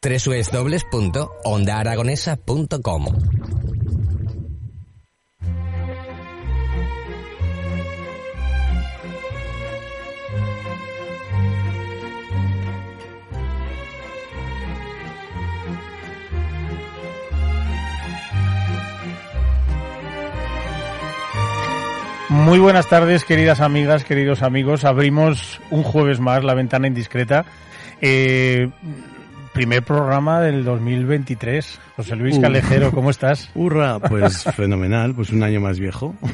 www.ondaaragonesa.com Muy buenas tardes, queridas amigas, queridos amigos. Abrimos un jueves más la ventana indiscreta. Eh, primer programa del 2023. José Luis Calejero, ¿cómo estás? Hurra, pues fenomenal, pues un año más viejo.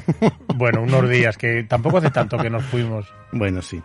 Bueno, unos días, que tampoco hace tanto que nos fuimos. Bueno, sí.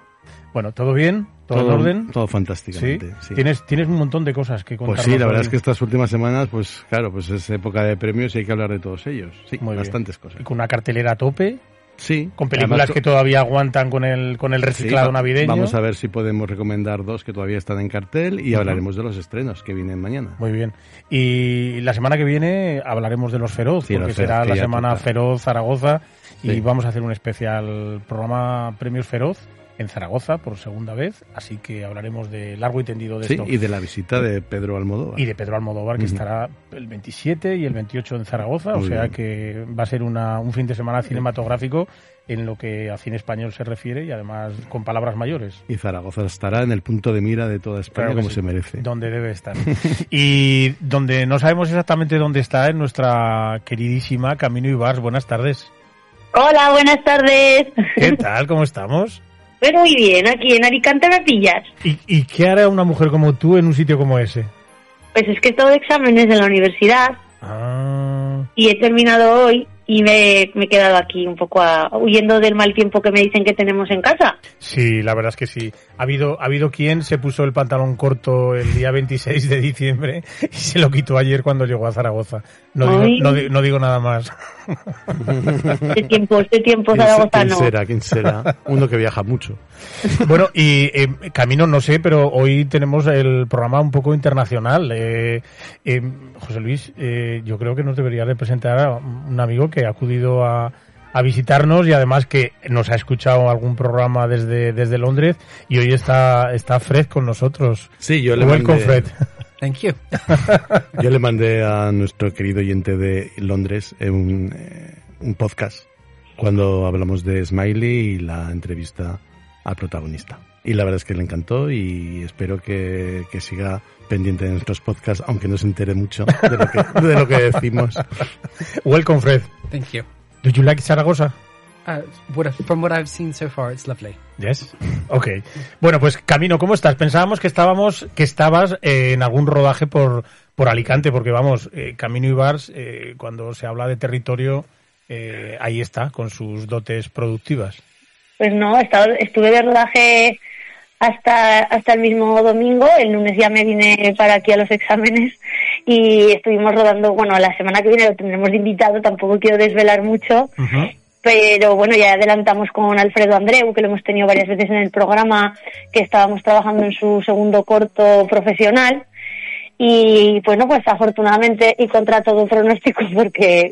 Bueno, ¿todo bien? ¿Todo, en orden? Todo fantásticamente, sí. Tienes, tienes un montón de cosas que contar. Pues sí, la verdad es que estas últimas semanas, pues claro, pues es época de premios y hay que hablar de todos ellos. Sí, Muy bastantes cosas. Y con una cartelera a tope. Sí. Con películas que todavía aguantan con el, con el reciclado navideño. Vamos a ver si podemos recomendar dos que todavía están en cartel y hablaremos de los estrenos que vienen mañana. Muy bien. Y la semana que viene hablaremos de los Feroz, porque será la semana Feroz Zaragoza y vamos a hacer un especial programa Premios Feroz en Zaragoza por segunda vez, así que hablaremos de largo y tendido de sí, y de la visita de Pedro Almodóvar. Y de Pedro Almodóvar, que estará el 27 y el 28 en Zaragoza, o sea que va a ser una, un fin de semana cinematográfico en lo que a cine español se refiere y además con palabras mayores. Y Zaragoza estará en el punto de mira de toda España como se merece. Donde debe estar. y donde no sabemos exactamente dónde está es nuestra queridísima Camino Ibars. Buenas tardes. Hola, buenas tardes. ¿Qué tal? ¿Cómo estamos? Pues muy bien, aquí en Alicante me pillas. ¿Y, ¿Y qué hará una mujer como tú en un sitio como ese? Pues es que todo exámenes de la universidad. Ah. Y he terminado hoy y me, me, he quedado aquí un poco a, huyendo del mal tiempo que me dicen que tenemos en casa. Sí, la verdad es que sí. Ha habido, ha habido quien se puso el pantalón corto el día 26 de diciembre y se lo quitó ayer cuando llegó a Zaragoza. No, digo, no, no digo, nada más. Este tiempo, este tiempo Zaragoza ¿Quién no. será? ¿Quién será? Uno que viaja mucho. Bueno, y eh, Camino, no sé, pero hoy tenemos el programa un poco internacional. Eh, eh, José Luis, yo creo que nos debería representar a un amigo que ha acudido a, a, visitarnos y además que nos ha escuchado algún programa desde, desde Londres y hoy está, está Fred con nosotros. Sí, yo le Welcome, mandé... Fred. Thank you. yo le mandé a nuestro querido oyente de Londres un, eh, un podcast cuando hablamos de Smiley y la entrevista al protagonista. Y la verdad es que le encantó y espero que, que siga pendiente de nuestros podcasts, aunque no se entere mucho de lo que, de lo que decimos. Welcome, Fred. Thank you. Do you like Zaragoza? Uh, what, from what I've seen so far, it's lovely. Yes. Okay. Bueno, pues Camino, ¿cómo estás? Pensábamos que estábamos, que estabas eh, en algún rodaje por, por Alicante, porque vamos, eh, Camino Ibars, eh, cuando se habla de territorio, eh, ahí está, con sus dotes productivas. Pues no, estaba, estuve de rodaje hasta, hasta el mismo domingo. El lunes ya me vine para aquí a los exámenes y estuvimos rodando, bueno, la semana que viene lo tendremos de invitado, tampoco quiero desvelar mucho. Uh -huh. Pero bueno, ya adelantamos con Alfredo Andreu, que lo hemos tenido varias veces en el programa, que estábamos trabajando en su segundo corto profesional. Y bueno, pues afortunadamente y contra todo pronóstico, porque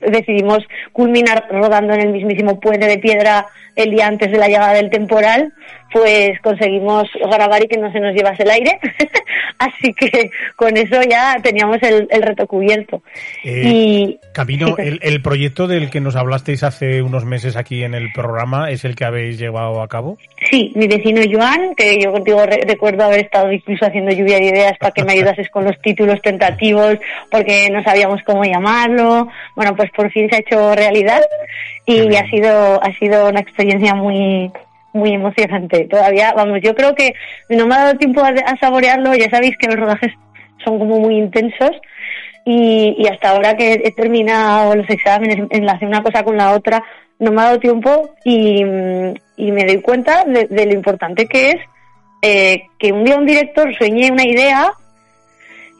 decidimos culminar rodando en el mismísimo puente de piedra el día antes de la llegada del temporal, pues conseguimos grabar y que no se nos llevase el aire. Así que con eso ya teníamos el, el reto cubierto. Eh, y Camino, el, el, proyecto del que nos hablasteis hace unos meses aquí en el programa es el que habéis llevado a cabo. Sí, mi vecino Joan, que yo contigo re recuerdo haber estado incluso haciendo lluvia de ideas para que me ayudases con los títulos tentativos, porque no sabíamos cómo llamarlo. Bueno, pues por fin se ha hecho realidad y ha sido ha sido una experiencia muy muy emocionante. Todavía, vamos, yo creo que no me ha dado tiempo a, a saborearlo. Ya sabéis que los rodajes son como muy intensos y, y hasta ahora que he terminado los exámenes, enlacé una cosa con la otra, no me ha dado tiempo y, me doy cuenta de, de, lo importante que es eh, que un día un director sueñe una idea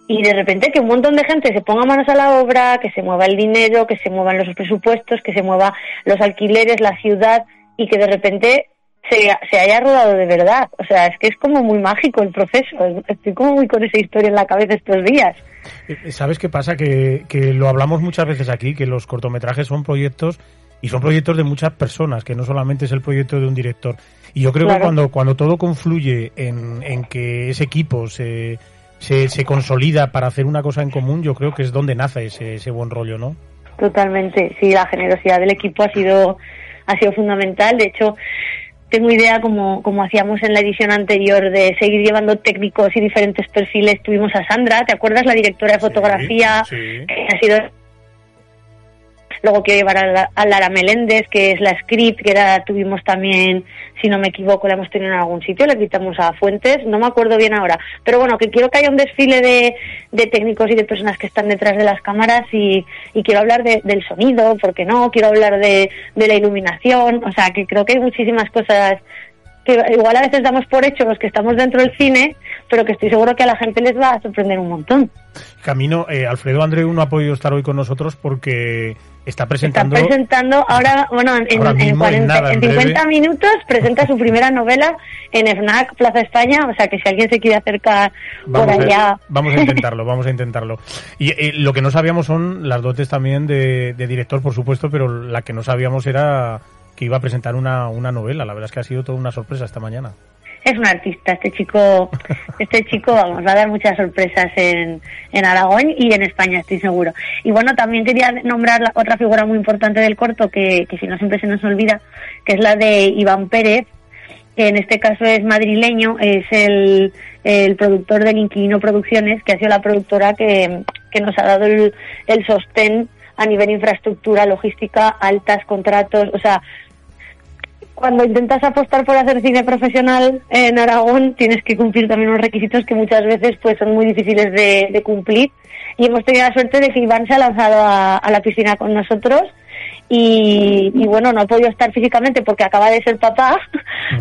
y de repente que un montón de gente se ponga manos a la obra, que se mueva el dinero, que se muevan los presupuestos, que se mueva los alquileres, la ciudad y que de repente se, se haya rodado de verdad. O sea, es que es como muy mágico el proceso. Estoy como muy con esa historia en la cabeza estos días. Eh, ¿Sabes qué pasa? Que, que lo hablamos muchas veces aquí, que los cortometrajes son proyectos y son proyectos de muchas personas, que no solamente es el proyecto de un director. Y yo creo que cuando, cuando todo confluye en, en que ese equipo se, se, se, consolida para hacer una cosa en común, yo creo que es donde nace ese, ese buen rollo, ¿no? Totalmente, sí, la generosidad del equipo ha sido, ha sido fundamental. De hecho, tengo idea como, como hacíamos en la edición anterior de seguir llevando técnicos y diferentes perfiles. Tuvimos a Sandra, ¿te acuerdas? La directora de fotografía, Sí, sí. que ha sido Luego quiero llevar a, la- a Lara Meléndez, que es la script, que era, tuvimos también, si no me equivoco, la hemos tenido en algún sitio, la quitamos a Fuentes, no me acuerdo bien ahora. Pero bueno, que quiero que haya un desfile de, de técnicos y de personas que están detrás de las cámaras y, y quiero hablar de- del sonido, ¿por qué no? Quiero hablar de, de la iluminación, o sea, que creo que hay muchísimas cosas que igual a veces damos por hecho los que estamos dentro del cine, pero que estoy seguro que a la gente les va a sorprender un montón. Camino, eh, Alfredo Andreu no ha podido estar hoy con nosotros porque está Está presentando... presentando ahora, bueno, en, Ahora en en 40 nada, en en 50 breve. minutos presenta su primera novela en FNAC Plaza España, o sea que si alguien se quiere acercar por Vamos allá... a, vamos a intentarlo, vamos a intentarlo. Y eh, lo que no sabíamos son las dotes también de, de director, por supuesto, pero la que no sabíamos era que iba a presentar una, una novela. La verdad es que ha sido toda una sorpresa esta mañana. Es un artista, este chico, este chico, vamos, va a dar muchas sorpresas en, en Aragón y en España, estoy seguro. Y bueno, también quería nombrar la- otra figura muy importante del corto, que, que si no siempre se nos olvida, que es la de Iván Pérez, que en este caso es madrileño, es el, el productor del Inquilino Producciones, que ha sido la productora que, que nos ha dado el, el sostén a nivel infraestructura, logística, altas, contratos, o sea, cuando intentas apostar por hacer cine profesional en Aragón tienes que cumplir también unos requisitos que muchas veces pues son muy difíciles de, cumplir. Y hemos tenido la suerte de que Iván se ha lanzado a la piscina con nosotros y, y bueno no ha podido estar físicamente porque acaba de ser papá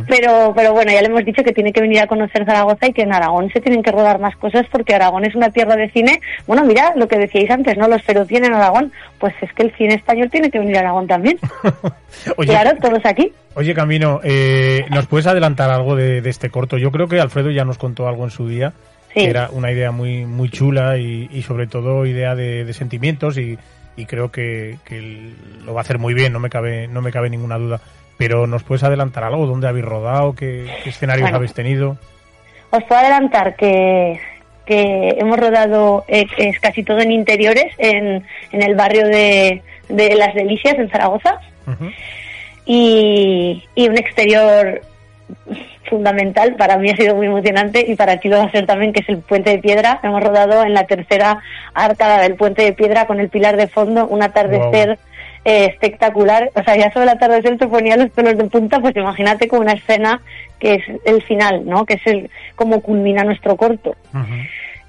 pero pero bueno ya le hemos dicho que tiene que venir a conocer Zaragoza y que en Aragón se tienen que rodar más cosas porque Aragón es una tierra de cine. Bueno mira lo que decíais antes no los feroz tienen Aragón. Pues es que el cine español tiene que venir a Aragón también. Oye, claro todos aquí. Oye, Camino, eh, ¿nos puedes adelantar algo de, de este corto? Yo creo que Alfredo ya nos contó algo en su día, Sí. que era una idea muy muy chula y, y sobre todo idea de, de sentimientos y, y creo que, que lo va a hacer muy bien, no me cabe no me cabe ninguna duda. Pero ¿nos puedes adelantar algo? ¿Dónde habéis rodado? ¿Qué, qué escenarios Bueno. habéis tenido? Os puedo adelantar que, que hemos rodado eh, es casi todo en interiores, en, en el barrio de, de Las Delicias, en Zaragoza, y, y un exterior fundamental. Para mí ha sido muy emocionante y para ti lo va a ser también, que es el Puente de Piedra. Hemos rodado en la tercera arcada del Puente de Piedra con el pilar de fondo, un atardecer eh, espectacular. O sea, ya sobre el atardecer te ponía los pelos de punta, pues imagínate con una escena que es el final, ¿no? Que es el cómo culmina nuestro corto.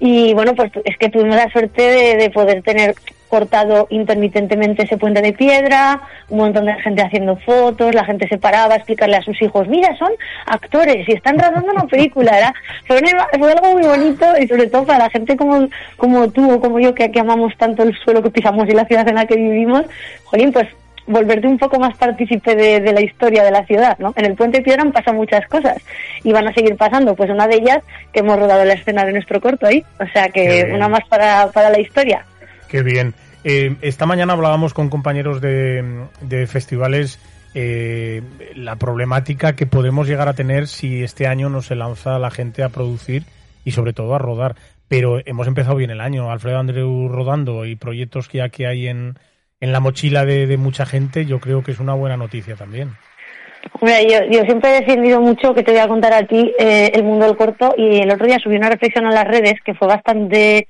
Y bueno, pues es que tuvimos la suerte de, de poder tener cortado intermitentemente ese puente de piedra, un montón de gente haciendo fotos, la gente se paraba a explicarle a sus hijos, mira, son actores y están rodando una película. Era, fue, fue algo muy bonito y sobre todo para la gente como, como tú o como yo que, que amamos tanto el suelo que pisamos y la ciudad en la que vivimos, jolín, pues volverte un poco más partícipe de, de la historia de la ciudad, ¿no? En el Puente Piedra han pasado muchas cosas y van a seguir pasando, pues una de ellas que hemos rodado la escena de nuestro corto ahí, o sea que una más para, para la historia. Qué bien. Eh, esta mañana hablábamos con compañeros de, de festivales eh, la problemática que podemos llegar a tener si este año no se lanza la gente a producir y sobre todo a rodar. Pero hemos empezado bien el año. Alfredo Andreu rodando y proyectos que ya que hay en, en la mochila de, de mucha gente, yo creo que es una buena noticia también. Hombre, yo, yo siempre he defendido mucho, que te voy a contar a ti, eh, el mundo del corto y el otro día subí una reflexión a las redes que fue bastante,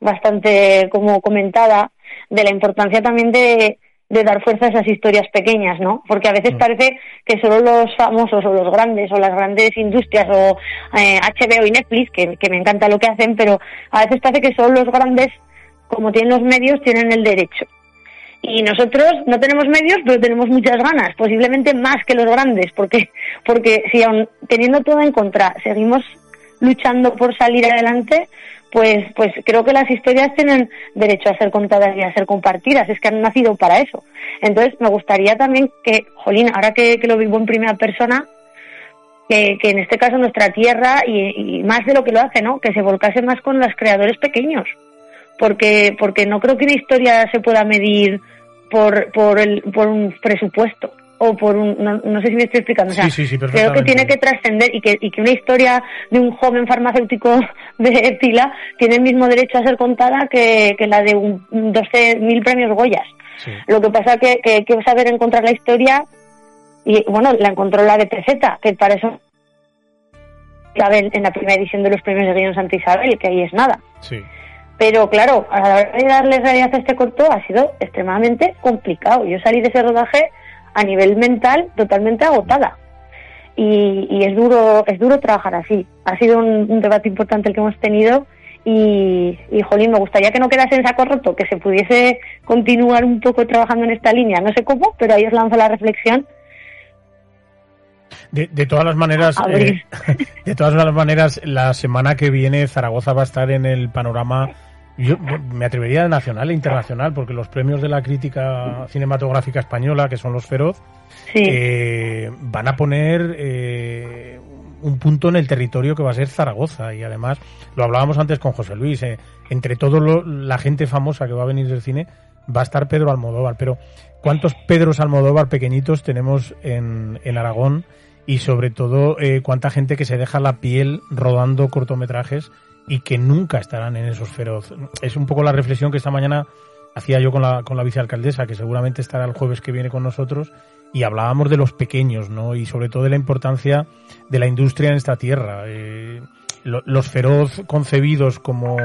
bastante como comentada de la importancia también de, de dar fuerza a esas historias pequeñas, ¿no? Porque a veces parece que solo los famosos o los grandes o las grandes industrias o eh, HBO y Netflix, que, que me encanta lo que hacen, pero a veces parece que solo los grandes, como tienen los medios, tienen el derecho. Y nosotros no tenemos medios, pero tenemos muchas ganas, posiblemente más que los grandes, porque, porque si aun teniendo todo en contra seguimos luchando por salir adelante, pues, pues creo que las historias tienen derecho a ser contadas y a ser compartidas, es que han nacido para eso. Entonces, me gustaría también que, Jolín, ahora que, lo vivo en primera persona, que, en este caso nuestra tierra, y, más de lo que lo hace, ¿no? Que se volcase más con los creadores pequeños. Porque, porque no creo que una historia se pueda medir por, por, el, por un presupuesto o por un, no, sé si me estoy explicando, o sea, creo que tiene que trascender y que, y que una historia de un joven farmacéutico de Pila tiene el mismo derecho a ser contada que, que la de un 12.000 premios Goyas. Lo que pasa que, que hay que saber encontrar la historia y bueno, la encontró la de PZ, que para eso Isabel en la primera edición de los premios de guion Santa Isabel, que ahí es nada. Sí. Pero claro, a la hora de darle realidad a este corto ha sido extremadamente complicado. Yo salí de ese rodaje a nivel mental totalmente agotada. Y, es duro es duro trabajar así. Ha sido un, debate importante el que hemos tenido y, y, jolín, me gustaría que no quedase en saco roto, que se pudiese continuar un poco trabajando en esta línea. No sé cómo, pero ahí os lanzo la reflexión. De, de todas las maneras, eh, de todas las maneras, la semana que viene Zaragoza va a estar en el panorama yo me atrevería de nacional e internacional, porque los premios de la crítica cinematográfica española, que son los Feroz, eh, van a poner eh, un punto en el territorio que va a ser Zaragoza. Y además, lo hablábamos antes con José Luis, eh, entre todo la gente famosa que va a venir del cine, va a estar Pedro Almodóvar. Pero, ¿cuántos Pedros Almodóvar pequeñitos tenemos en, en Aragón? Y sobre todo, cuánta gente que se deja la piel rodando cortometrajes y que nunca estarán en esos feroz. Es un poco la reflexión que esta mañana hacía yo con la, con la vicealcaldesa, que seguramente estará el jueves que viene con nosotros, y hablábamos de los pequeños, ¿no? Y sobre todo de la importancia de la industria en esta tierra. Eh, los feroz concebidos como,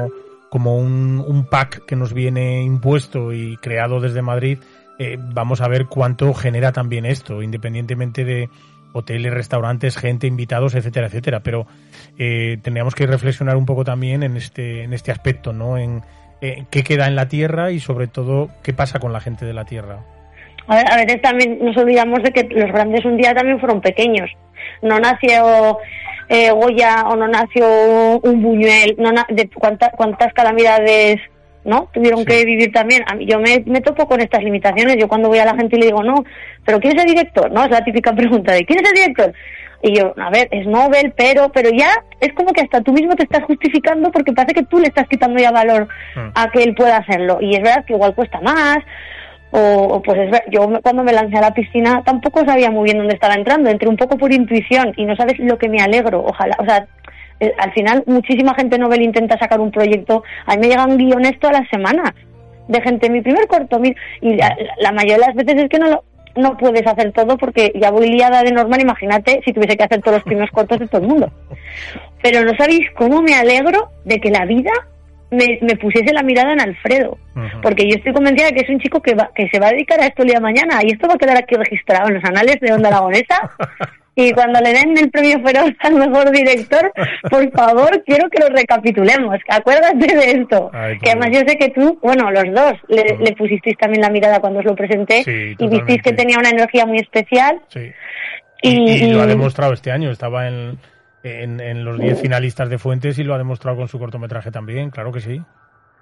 como un, un, pack que nos viene impuesto y creado desde Madrid, eh, vamos a ver cuánto genera también esto, independientemente de, hoteles, restaurantes, gente, invitados, etcétera, etcétera. Pero eh, tendríamos que reflexionar un poco también en este, en este aspecto, ¿no? En, qué queda en la tierra y sobre todo qué pasa con la gente de la tierra. A, veces también nos olvidamos de que los grandes un día también fueron pequeños. No nació eh, Goya o no nació un Buñuel, no de cuántas cuántas calamidades ¿no? Tuvieron que vivir también. A mí, yo me, me topo con estas limitaciones. Yo cuando voy a la gente y le digo, no, pero ¿quién es el director? ¿No? Es la típica pregunta de ¿quién es el director? Y yo, a ver, es Nobel, pero, pero ya es como que hasta tú mismo te estás justificando porque parece que tú le estás quitando ya valor mm. a que él pueda hacerlo. Y es verdad que igual cuesta más, o, pues es verdad, yo cuando me lancé a la piscina tampoco sabía muy bien dónde estaba entrando, entré un poco por intuición y no sabes lo que me alegro, ojalá, o sea, eh, al final muchísima gente novel intenta sacar un proyecto, a mí me llegan guiones todas las semanas de gente, mi primer corto, y la, mayoría de las veces es que no lo, no puedes hacer todo porque ya voy liada de normal, imagínate si tuviese que hacer todos los primeros cortos de todo el mundo. Pero no sabéis cómo me alegro de que la vida me, pusiese la mirada en Alfredo, porque yo estoy convencida de que es un chico que, va, que se va a dedicar a esto el día de mañana y esto va a quedar aquí registrado en los anales de Onda Aragonesa y cuando le den el premio Feroz al mejor director, por favor, quiero que lo recapitulemos. Acuérdate de esto. que además yo sé que tú, bueno, los dos, le, pusisteis también la mirada cuando os lo presenté y visteis que tenía una energía muy especial. Sí. Y, lo ha demostrado este año. Estaba en, en, los 10 finalistas de Fuentes y lo ha demostrado con su cortometraje también, claro que sí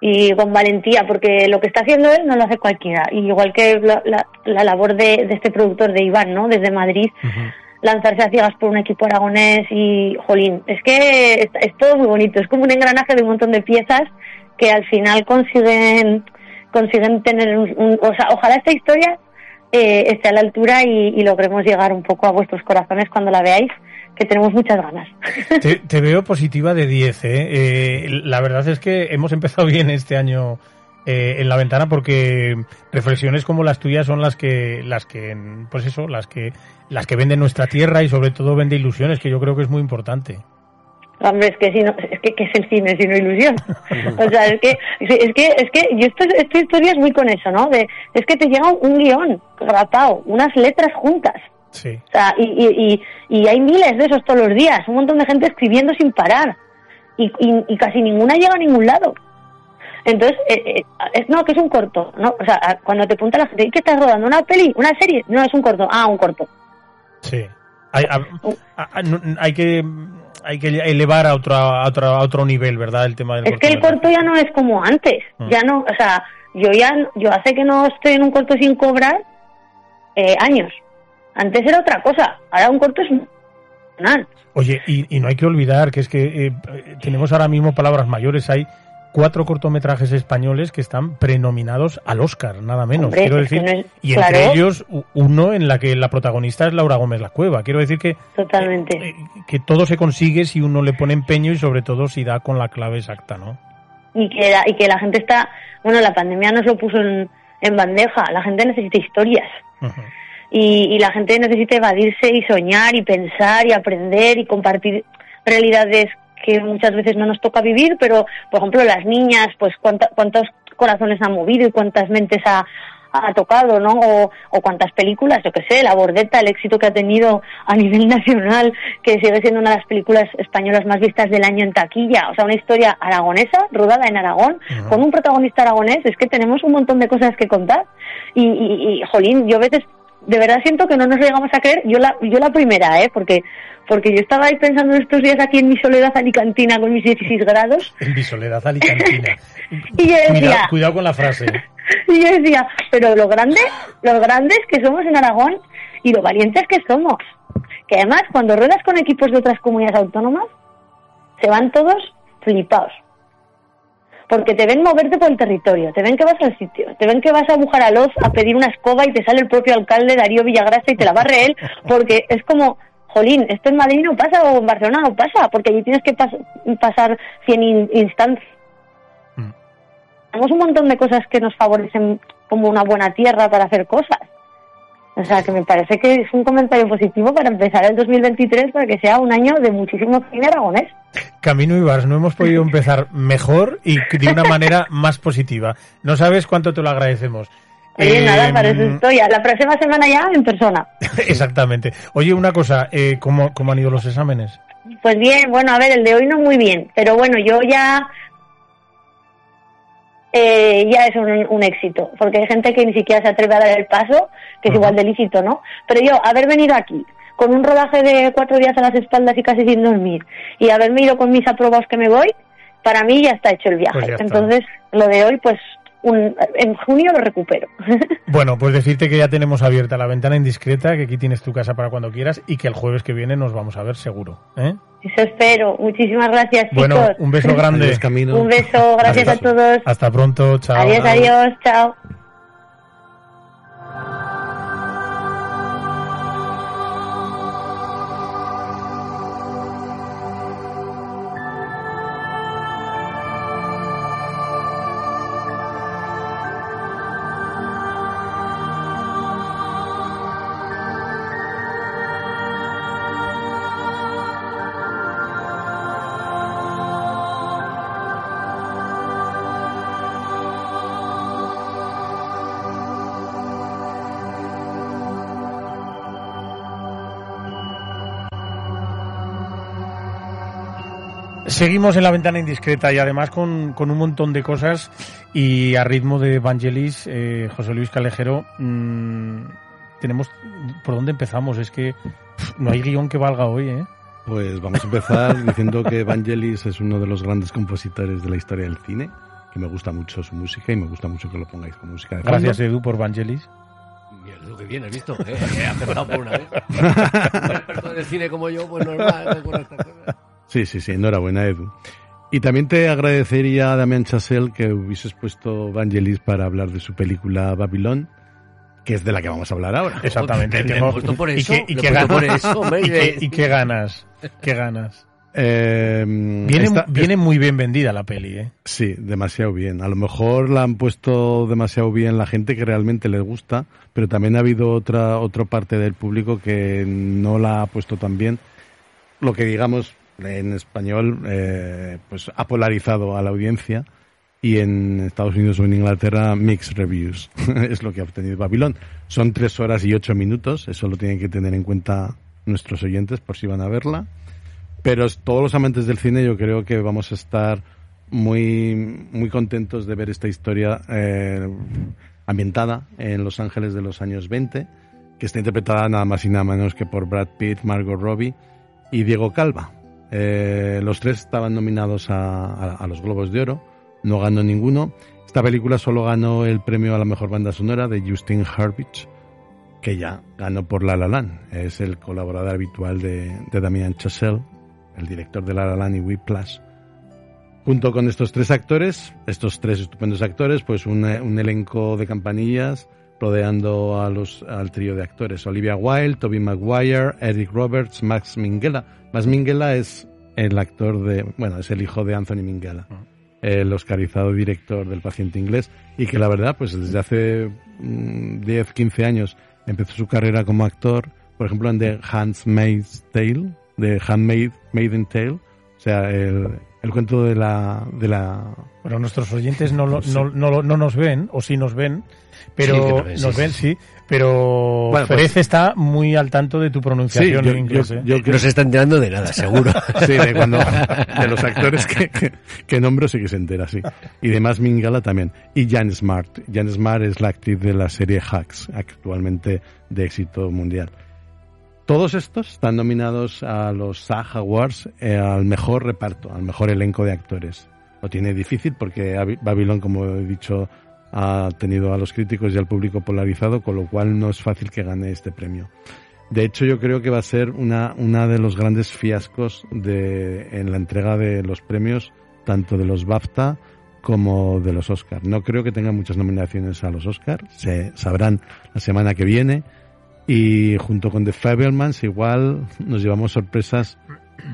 y con valentía, porque lo que está haciendo él no lo hace cualquiera. Y igual que la, la, labor de, de, este productor de Iván, ¿no? Desde Madrid, lanzarse a ciegas por un equipo aragonés y, jolín, es que es, todo muy bonito, es como un engranaje de un montón de piezas que al final consiguen consiguen tener un, o sea, ojalá esta historia eh, esté a la altura y, logremos llegar un poco a vuestros corazones cuando la veáis que tenemos muchas ganas. Te, veo positiva de 10, ¿eh? ¿eh? La verdad es que hemos empezado bien este año eh, en la ventana porque reflexiones como las tuyas son las que las que pues eso las que las que venden nuestra tierra y sobre todo vende ilusiones que yo creo que es muy importante. Hombre es que si no es que ¿qué es el cine sino ilusión o sea es que es que es que yo esto, esta historia es muy con eso no de es que te llega un guion grapado unas letras juntas. Sí. O sea y, y, y, hay miles de esos todos los días un montón de gente escribiendo sin parar. Y, y casi ninguna llega a ningún lado entonces, eh, eh, no, que es un corto, ¿no? O sea, cuando te apunta la gente, ¿y qué estás rodando? ¿Una peli? ¿Una serie? No, es un corto. Ah, un corto. Sí. Hay, hay que hay que elevar a otro, a otro, a otro nivel, ¿verdad? El tema del Es que el corto ya no es como antes. Mm. Ya no, o sea, yo ya, yo hace que no estoy en un corto sin cobrar eh, años. Antes era otra cosa. Ahora un corto es. Oye, y, y no hay que olvidar que es que eh, tenemos ahora mismo palabras mayores. Hay cuatro cortometrajes españoles que están prenominados al Oscar, nada menos. Hombre, quiero decir, es- y entre ellos uno en la que la protagonista es Laura Gómez La Cueva. Quiero decir que Totalmente. eh, que todo se consigue si uno le pone empeño y sobre todo si da con la clave exacta, ¿no? y que la, y que la gente está bueno la pandemia nos lo puso en, en bandeja la gente necesita historias y la gente necesita evadirse y soñar y pensar y aprender y compartir realidades que muchas veces no nos toca vivir pero por ejemplo las niñas pues cuánta- cuántos corazones han movido y cuántas mentes ha, ha tocado, ¿no? O, o cuántas películas, yo que sé, La Bordeta, el éxito que ha tenido a nivel nacional, que sigue siendo una de las películas españolas más vistas del año en taquilla. O sea, una historia aragonesa, rodada en Aragón, con un protagonista aragonés. Es que tenemos un montón de cosas que contar. Y, y, y, jolín, yo a veces de verdad siento que no nos llegamos a creer. Yo la, yo la primera, ¿eh? Porque, porque yo estaba ahí pensando estos días aquí en mi soledad alicantina con mis 16 grados. En mi soledad alicantina. Y yo decía, cuidado, cuidado con la frase. y yo decía, pero lo grande, los grandes que somos en Aragón y lo valientes que somos. Que además, cuando ruedas con equipos de otras comunidades autónomas, se van todos flipados. Porque te ven moverte por el territorio, te ven que vas al sitio, te ven que vas a Bujaraloz a pedir una escoba y te sale el propio alcalde Darío Villagrasa y te la barre él, porque es como, jolín, esto en Madrid no pasa o en Barcelona no pasa, porque allí tienes que pas- pasar 100 in- instancias Mm. tenemos un montón de cosas que nos favorecen como una buena tierra para hacer cosas. O sea, que me parece que es un comentario positivo para empezar el 2023 para que sea un año de muchísimo cine aragonés. Camino Ibars, no hemos podido empezar mejor y de una manera más positiva. No sabes cuánto te lo agradecemos. Oye, Eh, nada, para eso estoy. La próxima semana ya en persona. Exactamente. Oye, una cosa, eh, ¿cómo, ¿cómo han ido los exámenes? Pues bien, bueno, a ver, el de hoy no muy bien, pero bueno, yo ya eh, ya es un, un éxito, porque hay gente que ni siquiera se atreve a dar el paso, que es igual de lícito, ¿no? Pero yo, haber venido aquí con un rodaje de cuatro días a las espaldas y casi sin dormir, y haberme ido con mis aprobados que me voy, para mí ya está hecho el viaje. Pues. Entonces, lo de hoy, pues un, en junio lo recupero. Bueno, pues decirte que ya tenemos abierta la ventana indiscreta, que aquí tienes tu casa para cuando quieras y que el jueves que viene nos vamos a ver seguro. ¿eh? Eso espero. Muchísimas gracias, chicos. Bueno, un beso grande. Adiós. Un beso, gracias Hasta- a todos. Hasta pronto, chao. Adiós, adiós, chao. Seguimos en la ventana indiscreta y además con, con un montón de cosas y a ritmo de Evangelis, eh, José Luis Calejero, mm, tenemos... ¿Por dónde empezamos? Es que pf, no hay guion que valga hoy, ¿eh? Pues vamos a empezar diciendo que Vangelis es uno de los grandes compositores de la historia del cine, que me gusta mucho su música y me gusta mucho que lo pongáis con música de fondo. Gracias, Edu, por Vangelis. Mierda, tú que bien, ¿has visto? Eh, he acertado por una vez. Un experto de cine como yo, pues normal, no con estas cosas. Sí, sí, sí, enhorabuena, Edu. Y también te agradecería a Damián Chassel que hubieses puesto Vangelis para hablar de su película Babylon, que es de la que vamos a hablar ahora. Exactamente. Y qué ganas, qué ganas. Eh, Viene, esta- viene muy bien vendida la peli, ¿eh? Sí, demasiado bien. A lo mejor la han puesto demasiado bien la gente que realmente les gusta, pero también ha habido otra otra parte del público que no la ha puesto tan bien. Lo que digamos en español, eh, pues ha polarizado a la audiencia y en Estados Unidos o en Inglaterra mixed reviews es lo que ha obtenido Babilón. Son tres horas y ocho minutos, eso lo tienen que tener en cuenta nuestros oyentes por si van a verla. Pero todos los amantes del cine yo creo que vamos a estar muy, muy contentos de ver esta historia eh, ambientada en Los Ángeles de los años 20, que está interpretada nada más y nada menos que por Brad Pitt, Margot Robbie y Diego Calva. Eh, los tres estaban nominados a, los Globos de Oro, no ganó ninguno. Esta película solo ganó el premio a la mejor banda sonora de Justin Hurwitz, que ya ganó por La La Land. Es el colaborador habitual de, de Damien Chazelle, el director de La La Land y Whiplash. Junto con estos tres actores, estos tres estupendos actores, pues un elenco de campanillas rodeando a los, al trío de actores. Olivia Wilde, Toby Maguire, Eric Roberts, Max Minghella. Max Minghella es el actor de, bueno, es el hijo de Anthony Minghella, el oscarizado director del paciente inglés, y que la verdad, pues desde hace mm, 10, 15 años empezó su carrera como actor, por ejemplo, en The Handmaid's Tale, de Handmaid, Maiden Tale, o sea, el, el cuento de la, de la Bueno, nuestros oyentes no, lo- no, no, no nos ven, o sí nos ven, pero Sí, nos ven, sí, pero Bueno, pues- está muy al tanto de tu pronunciación Sí, yo- en inglés. yo- ¿eh? yo No se está enterando de nada, seguro. Sí, de, cuando, de los actores que, que, que nombro sí que se entera, sí. Y de más Mingala también. Y Jan Smart. Jan Smart es la actriz de la serie Hacks, actualmente de éxito mundial. Todos estos están nominados a los SAG Awards eh, al mejor reparto, al mejor elenco de actores. Lo tiene difícil porque Abi- Babylon, como he dicho, ha tenido a los críticos y al público polarizado, con lo cual no es fácil que gane este premio. De hecho, yo creo que va a ser una, una de los grandes fiascos de, en la entrega de los premios, tanto de los BAFTA como de los Oscar. No creo que tenga muchas nominaciones a los Oscar, se sabrán la semana que viene. Y junto con The Fabelmans igual nos llevamos sorpresas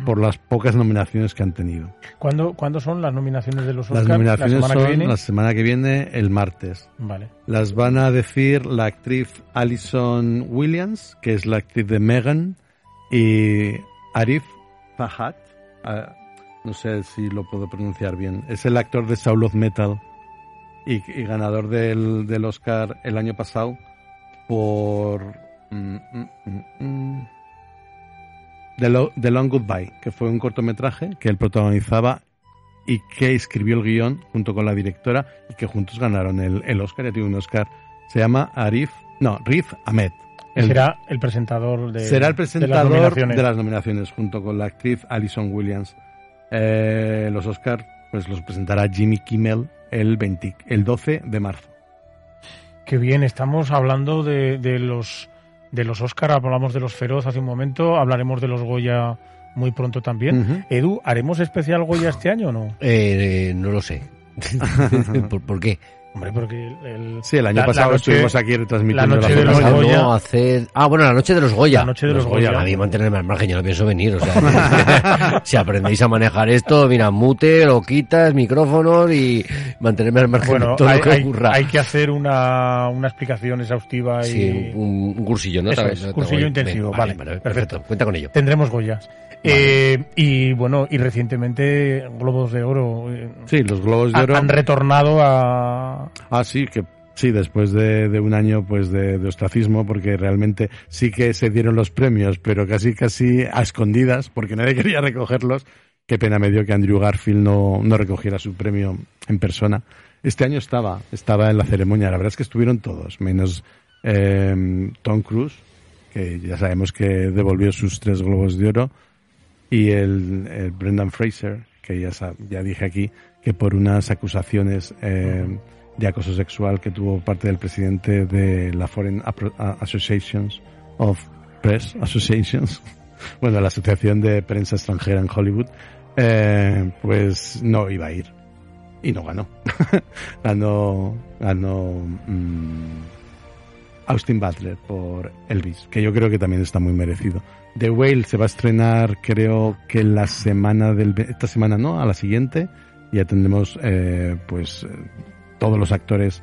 por las pocas nominaciones que han tenido. ¿Cuándo, cuándo son las nominaciones de los Las Oscar? nominaciones ¿La semana son la semana que viene, el martes. Vale. Las van a decir la actriz Alison Williams, que es la actriz de Megan, y Arif Fahad, ah, no sé si lo puedo pronunciar bien, es el actor de Soul of Metal y, y ganador del, del Oscar el año pasado por mm, mm, mm, mm, The, Lo- The Long Goodbye, que fue un cortometraje que él protagonizaba y que escribió el guion junto con la directora y que juntos ganaron el, el Oscar, ya tiene un Oscar. Se llama Arif, no, Riz Ahmed. El- será el presentador de será el de las presentador de las nominaciones junto con la actriz Alison Williams. Eh, los Oscar pues los presentará Jimmy Kimmel el 20, el 12 de marzo. Qué bien, estamos hablando de, de los de los Oscar, hablamos de los Feroz hace un momento, hablaremos de los Goya muy pronto también. Edu, ¿haremos especial Goya este año o no? Eh, no lo sé. ¿Por, por qué? Hombre, porque el, Sí, el año la- la pasado noche- estuvimos aquí retransmitiendo la noche de los. Goya. No, hace... Ah, bueno, la noche de los Goya. La noche de los Goya. Nadie mantenerme al margen, yo no pienso venir. O sea, si aprendéis a manejar esto, mira, mute, lo quitas, micrófonos y mantenerme al margen Bueno, de todo hay, lo que hay- ocurra. hay que hacer una, una explicación exhaustiva y Sí, un, un cursillo, ¿no? Eso es, cursillo intensivo, vale, perfecto. perfecto. Cuenta con ello. tendremos Goyas. Eh, y bueno, y recientemente Globos de Oro eh, Sí, los Globos de han- Oro. han retornado a... Ah, sí, que sí, después de, de un año pues de, de ostracismo, porque realmente sí que se dieron los premios, pero casi casi a escondidas, porque nadie quería recogerlos. Qué pena me dio que Andrew Garfield no, no recogiera su premio en persona. Este año estaba, estaba en la ceremonia. La verdad es que estuvieron todos, menos eh, Tom Cruise, que ya sabemos que devolvió sus tres globos de oro, y el, el Brendan Fraser, que ya, ya dije aquí, que por unas acusaciones eh, de acoso sexual que tuvo parte del presidente de la Foreign Associations of Press Associations, bueno, la Asociación de Prensa Extranjera en Hollywood, eh, pues no iba a ir. Y no ganó. ganó, ganó mm, Austin Butler por Elvis, que yo creo que también está muy merecido. The Whale se va a estrenar, creo que la semana del, esta semana no, a la siguiente. Ya tendremos, eh, pues, eh, todos los actores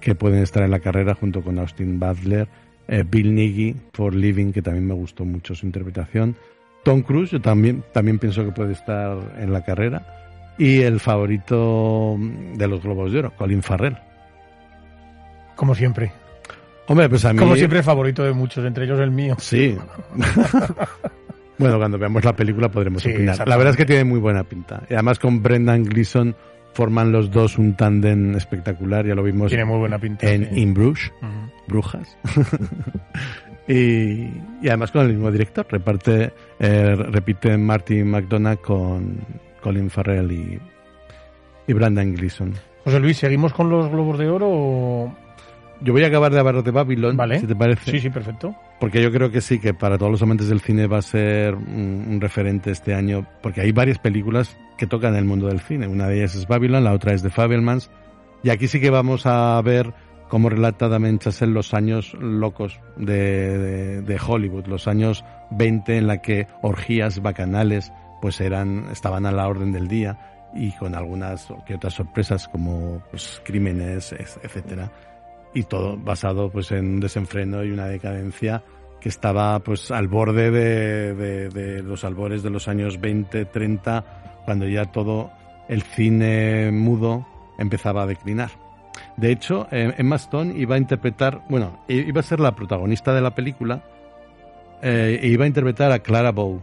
que pueden estar en la carrera junto con Austin Butler, eh, Bill Nighy por Living, que también me gustó mucho su interpretación. Tom Cruise, yo también, también pienso que puede estar en la carrera. Y el favorito de los Globos de Oro, Colin Farrell. Como siempre. Hombre, pues a mí... Como siempre, favorito de muchos, entre ellos el mío. Sí. bueno, cuando veamos la película podremos Sí, opinar. La verdad es que tiene muy buena pinta. Y además con Brendan Gleeson forman los dos un tándem espectacular. Ya lo vimos Tiene muy buena pinta. en sí. In Bruges. Brujas. Y, y además con el mismo director. Reparte, eh, repite Martin McDonagh con Colin Farrell y, y Brandon Gleeson. José Luis, ¿seguimos con los Globos de Oro o...? Yo voy a acabar de hablar de Babylon, Vale. si te parece. Sí, sí, perfecto. Porque yo creo que sí, que para todos los amantes del cine va a ser un, un referente este año, porque hay varias películas que tocan el mundo del cine. Una de ellas es Babylon, la otra es The Fabelmans. Y aquí sí que vamos a ver cómo relata Damien Chazelle los años locos de, de- de Hollywood, los años 20 en la que orgías bacanales pues eran, estaban a la orden del día y con algunas que otras sorpresas como pues, crímenes, es- etcétera y todo basado pues en un desenfreno y una decadencia que estaba pues al borde de, de- los albores de los años 20, 30, cuando ya todo el cine mudo empezaba a declinar. De hecho, eh, Emma Stone iba a interpretar, bueno, iba a ser la protagonista de la película eh, e iba a interpretar a Clara Bow.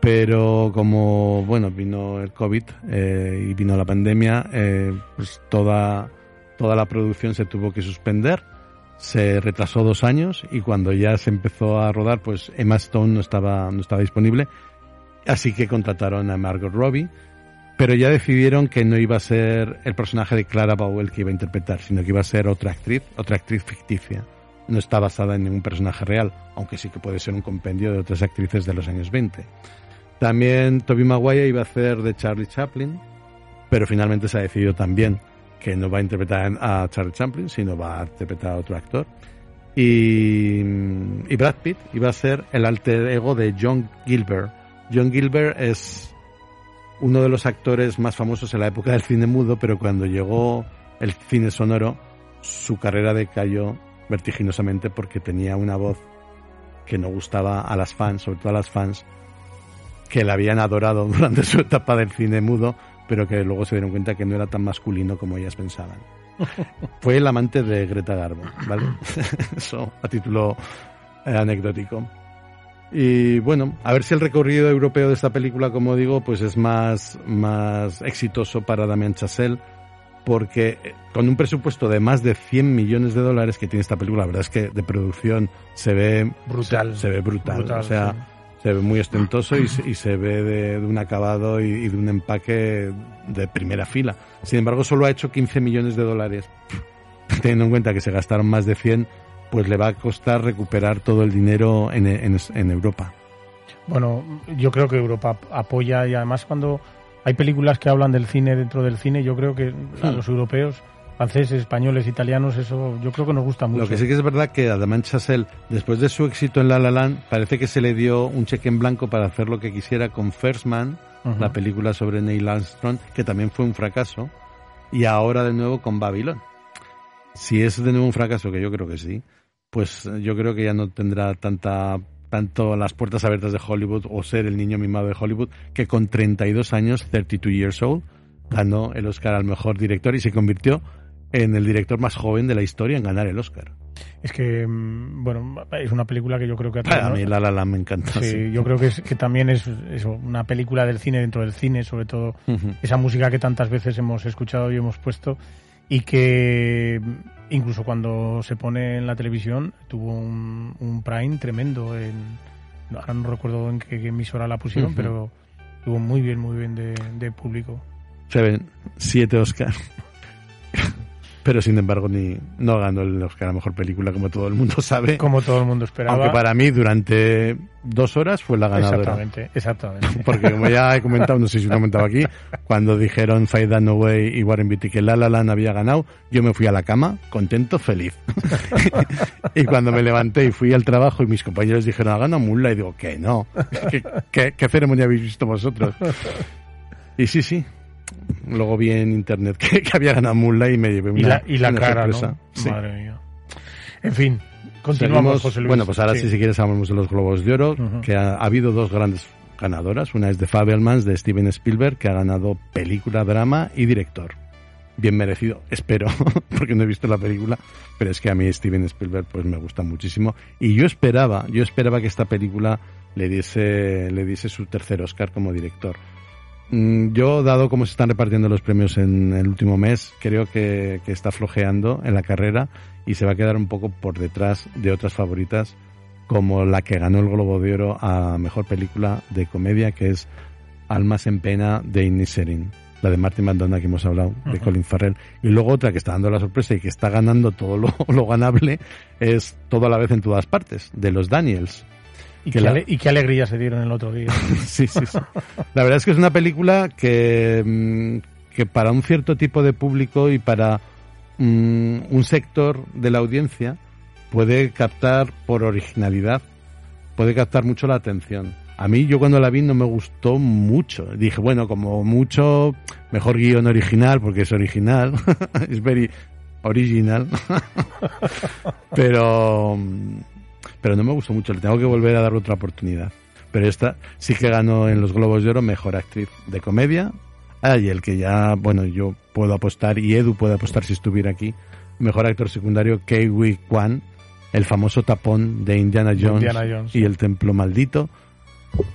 Pero como, bueno, vino el COVID eh, y vino la pandemia, pues toda, toda la producción se tuvo que suspender. Se retrasó dos años y cuando ya se empezó a rodar, pues Emma Stone no estaba, no estaba disponible. Así que contrataron a Margot Robbie, pero ya decidieron que no iba a ser el personaje de Clara Bow el que iba a interpretar, sino que iba a ser otra actriz, otra actriz ficticia. No está basada en ningún personaje real, aunque sí que puede ser un compendio de otras actrices de los años 20. También Toby Maguire iba a hacer de Charlie Chaplin, pero finalmente se ha decidido también que no va a interpretar a Charlie Chaplin, sino va a interpretar a otro actor. Y, y Brad Pitt iba a ser el alter ego de John Gilbert. John Gilbert es uno de los actores más famosos en la época del cine mudo, pero cuando llegó el cine sonoro, su carrera decayó vertiginosamente porque tenía una voz que no gustaba a las fans, sobre todo a las fans, que la habían adorado durante su etapa del cine mudo, pero que luego se dieron cuenta que no era tan masculino como ellas pensaban. Fue el amante de Greta Garbo, ¿vale? Eso a título eh, anecdótico. Y bueno, a ver si el recorrido europeo de esta película, como digo, pues es más, más exitoso para Damien Chazelle, porque eh, con un presupuesto de más de 100 millones de dólares que tiene esta película, la verdad es que de producción se ve Brutal. se, se ve brutal, Brutal, o sea, sí. Se ve muy ostentoso y, se- y se ve de, de un acabado y, y de un empaque de primera fila. Sin embargo, solo ha hecho 15 millones de dólares. Teniendo en cuenta que se gastaron más de 100, pues le va a costar recuperar todo el dinero en, en- en Europa. Bueno, yo creo que Europa apoya y además cuando hay películas que hablan del cine dentro del cine, yo creo que a los europeos, franceses, españoles, italianos, eso yo creo que nos gusta mucho. Lo que sí que es verdad que a Damien Chazelle, después de su éxito en La La Land, parece que se le dio un cheque en blanco para hacer lo que quisiera con First Man, la película sobre Neil Armstrong, que también fue un fracaso, y ahora de nuevo con Babylon. Si es de nuevo un fracaso, que yo creo que sí, pues yo creo que ya no tendrá tanta tanto las puertas abiertas de Hollywood o ser el niño mimado de Hollywood, que con 32 años, 32 years old, ganó el Oscar al mejor director y se convirtió en el director más joven de la historia en ganar el Oscar. Es que, mm, bueno, es una película que yo creo que a Para todos- mí La La Land me encanta. Sí, sí. yo creo que, es, que también es eso, una película del cine dentro del cine, sobre todo esa música que tantas veces hemos escuchado y hemos puesto y que mm, incluso cuando se pone en la televisión tuvo un, un prime tremendo. En, ahora no recuerdo en qué, qué emisora la pusieron, pero tuvo muy bien, muy bien de, de público. Se ven siete Oscars. Pero sin embargo ni no ganó el Oscar a mejor película como todo el mundo sabe. Como todo el mundo esperaba. Aunque para mí durante dos horas fue la ganadora. Exactamente, exactamente. Porque como ya he comentado, no sé si lo he comentado aquí, cuando dijeron Faye No Way y Warren Beatty que La La Land había ganado, yo me fui a la cama, contento, feliz. y cuando me levanté y fui al trabajo y mis compañeros dijeron, ha ganado Moonlight, y digo, que no. ¿Qué, qué, qué ceremonia habéis visto vosotros? Y sí, sí. Luego vi en internet que, que había ganado Moonlight y me llevé una, y la, y la una cara, sorpresa. ¿no? Sí. Madre mía. En fin, continuamos, José Luis. Bueno, pues ahora sí, si quieres, hablamos de los Globos de Oro, que ha, ha habido dos grandes ganadoras. Una es de Fabelmans, de Steven Spielberg, que ha ganado película, drama y director. Bien merecido, espero, porque no he visto la película, pero es que a mí Steven Spielberg pues me gusta muchísimo. Y yo esperaba, yo esperaba que esta película le diese, le diese su tercer Oscar como director. Mm, Yo, dado cómo se están repartiendo los premios en el último mes, creo que, que está flojeando en la carrera y se va a quedar un poco por detrás de otras favoritas, como la que ganó el Globo de Oro a Mejor Película de Comedia, que es Almas en Pena de Inisherin, la de Martin McDonagh que hemos hablado, de. Colin Farrell. Y luego otra que está dando la sorpresa y que está ganando todo lo, lo ganable es Todo a la vez en todas partes, de los Daniels. Y que qué, la- ale- y qué alegría se dieron el otro día. sí, sí, sí. La verdad es que es una película que, mm, que para un cierto tipo de público y para mm, un sector de la audiencia puede captar por originalidad, puede captar mucho la atención. A mí yo cuando la vi no me gustó mucho. Dije, bueno, como mucho, mejor guion original porque es original. es very original. pero, mm, pero no me gustó mucho. Le tengo que volver a dar otra oportunidad. Pero esta sí que ganó en los Globos de Oro mejor actriz de comedia. Ah, y el que ya, bueno, yo puedo apostar y Edu puede apostar si estuviera aquí. Mejor actor secundario, Kei Kwan, el famoso tapón de Indiana Jones, Indiana Jones. y el Templo Maldito,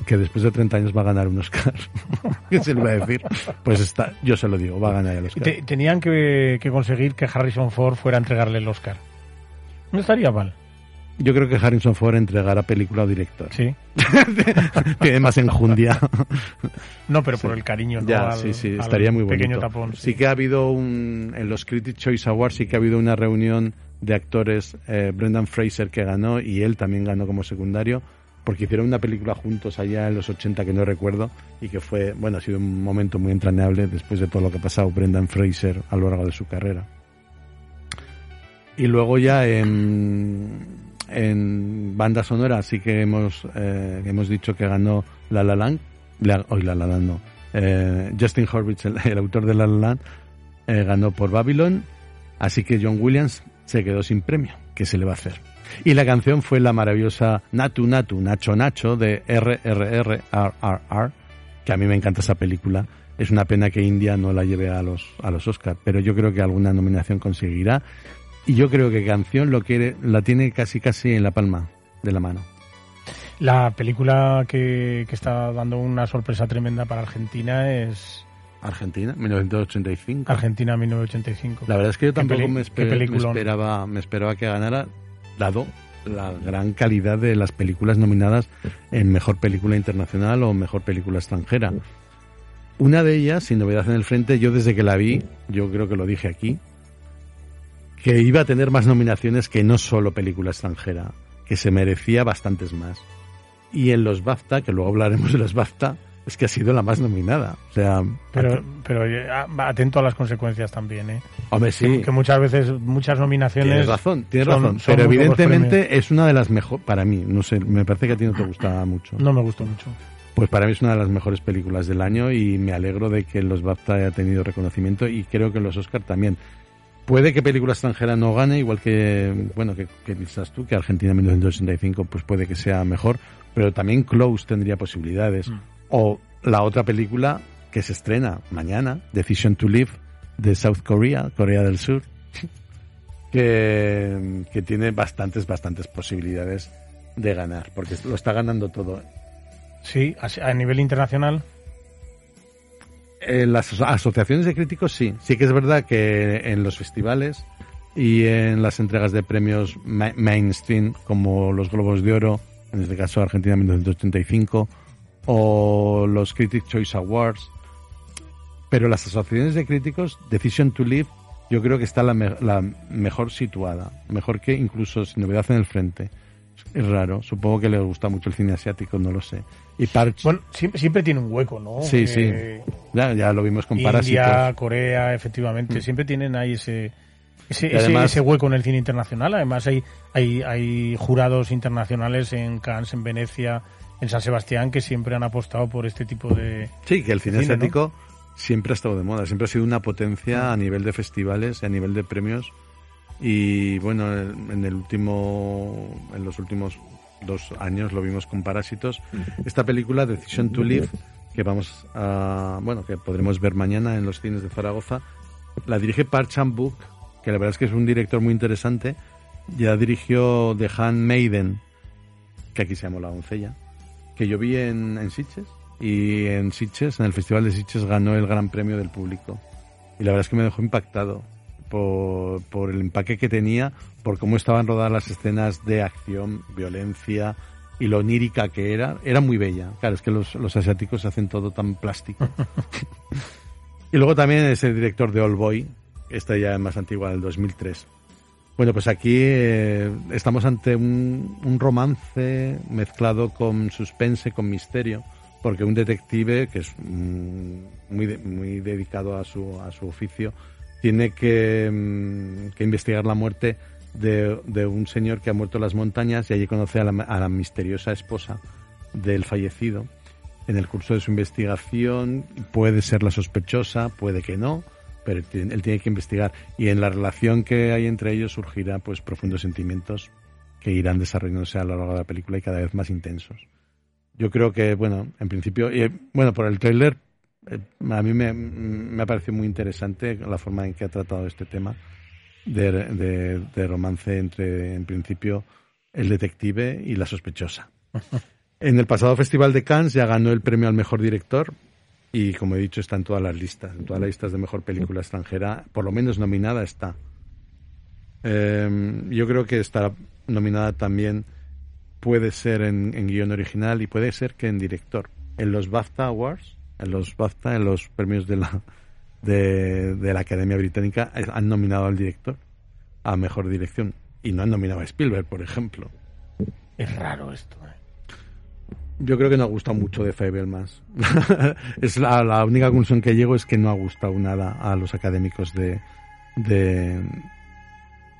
que después de 30 años va a ganar un Oscar. ¿Qué se le va a decir? Pues está, yo se lo digo, va a ganar el Oscar. Te- tenían que, que conseguir que Harrison Ford fuera a entregarle el Oscar. No estaría mal, Yo creo que Harrison Ford entregará película o director. sí. Tiene más enjundia. No, pero por Sí. el cariño, ¿no? Ya, Al- sí, sí, estaría muy bonito. Pequeño tapón. sí. que ha habido un, en los Critics Choice Awards sí que ha habido una reunión de actores, eh, Brendan Fraser que ganó y él también ganó como secundario, porque hicieron una película juntos allá en los 80 que no recuerdo y que fue, bueno, ha sido un momento muy entrañable después de todo lo que ha pasado Brendan Fraser a lo largo de su carrera. Y luego ya en, en banda sonora sí que hemos, eh, hemos dicho que ganó La La Land, la, hoy La La Land no, eh, Justin Horwitz, el, autor de La La Land, eh, ganó por Babylon, así que John Williams se quedó sin premio. ¿Qué se le va a hacer? Y la canción fue la maravillosa Natu Natu Nacho Nacho de RRR RRR, que a mí me encanta esa película. Es una pena que India no la lleve a los a los Oscars, pero yo creo que alguna nominación conseguirá. Y yo creo que canción lo quiere, la tiene casi casi en la palma de la mano. La película que, que está dando una sorpresa tremenda para Argentina es Argentina, 1985. Argentina 1985. La verdad es que yo tampoco me, esper- me esperaba, me esperaba que ganara, dado la gran calidad de las películas nominadas en Mejor Película Internacional o Mejor Película Extranjera. Una de ellas, sin novedad en el frente, yo desde que la vi, yo creo que lo dije aquí, que iba a tener más nominaciones que no solo película extranjera, que se merecía bastantes más. Y en los BAFTA, que luego hablaremos de los BAFTA, es que ha sido la más nominada. O sea, Pero, pero eh, atento a las consecuencias también, ¿eh? hombre, sí. Que muchas veces, muchas nominaciones... Tienes razón, tienes son- razón. son pero evidentemente es una de las mejores, para mí, no sé, me parece que a ti no te gustaba mucho. No me gustó mucho. Pues para mí es una de las mejores películas del año y me alegro de que los BAFTA haya tenido reconocimiento y creo que los Oscar también. Puede que película extranjera no gane, igual que, bueno, que, que dices tú, que Argentina 1985 pues puede que sea mejor, pero también Close tendría posibilidades. Mm. O la otra película que se estrena mañana, Decision to Live, de South Korea, Corea del Sur, que, que tiene bastantes, bastantes posibilidades de ganar, porque lo está ganando todo. Sí, a nivel internacional. En las aso- asociaciones de críticos sí. Sí que es verdad que en los festivales y en las entregas de premios ma- mainstream como los Globos de Oro, en este caso Argentina 1985, o los Critics Choice Awards, pero las asociaciones de críticos, Decision to Live, yo creo que está la, me- la mejor situada, mejor que incluso sin novedad en el frente. Es raro, supongo que le gusta mucho el cine asiático, no lo sé. Y Parch, Bueno, siempre, siempre tiene un hueco, ¿no? Sí, Eh, ya, ya lo vimos con India, Parásitos. Corea, efectivamente, Mm. siempre tienen ahí ese, ese, además- ese, ese hueco en el cine internacional. Además, hay, hay, hay jurados internacionales en Cannes, en Venecia, en San Sebastián, que siempre han apostado por este tipo de... Sí, que el cine, Cine, ¿no? asiático siempre ha estado de moda, siempre ha sido una potencia a nivel de festivales y a nivel de premios. Y bueno, en el último, en los últimos dos años lo vimos con Parásitos. Esta película, Decision to Live, que vamos a, bueno, que podremos ver mañana en los cines de Zaragoza, la dirige Park Chan-wook, que la verdad es que es un director muy interesante. Ya dirigió The Handmaiden, que aquí se llamó La Doncella, que yo vi en, en Sitges y en Sitges, en el Festival de Sitges, ganó el Gran Premio del Público. Y la verdad es que me dejó impactado por, por el empaque que tenía, por cómo estaban rodadas las escenas de acción, violencia y lo onírica que era. Era muy bella. Claro, es que los, los asiáticos hacen todo tan plástico. y luego también es el director de All Boy, esta ya es más antigua, del 2003. Bueno, pues aquí eh, estamos ante un, un romance mezclado con suspense, con misterio porque un detective que es mm, muy, de- muy dedicado a su, a su oficio tiene que, mm, que investigar la muerte de, de un señor que ha muerto en las montañas y allí conoce a la, misteriosa esposa del fallecido. En el curso de su investigación puede ser la sospechosa, puede que no, pero él tiene que investigar y en la relación que hay entre ellos surgirá pues profundos sentimientos que irán desarrollándose a lo largo de la película y cada vez más intensos yo creo que, bueno, en principio, y, bueno, por el tráiler, a mí me, me ha parecido muy interesante la forma en que ha tratado este tema de, de- de romance entre, en principio, el detective y la sospechosa. En el pasado Festival de Cannes ya ganó el premio al mejor director y, como he dicho, está en todas las listas, en todas las listas de mejor película extranjera, por lo menos nominada está. Eh, yo creo que estará nominada también puede ser en, en guion original y puede ser que en director. En los BAFTA Awards, en los BAFTA, en los premios de la de, de la Academia Británica, eh, han nominado al director a mejor dirección y no han nominado a Spielberg, por ejemplo. Es raro esto. ¿eh? Yo creo que no ha gustado mucho de Fabelmans. es la, la única conclusión que llego es que no ha gustado nada a los académicos de de,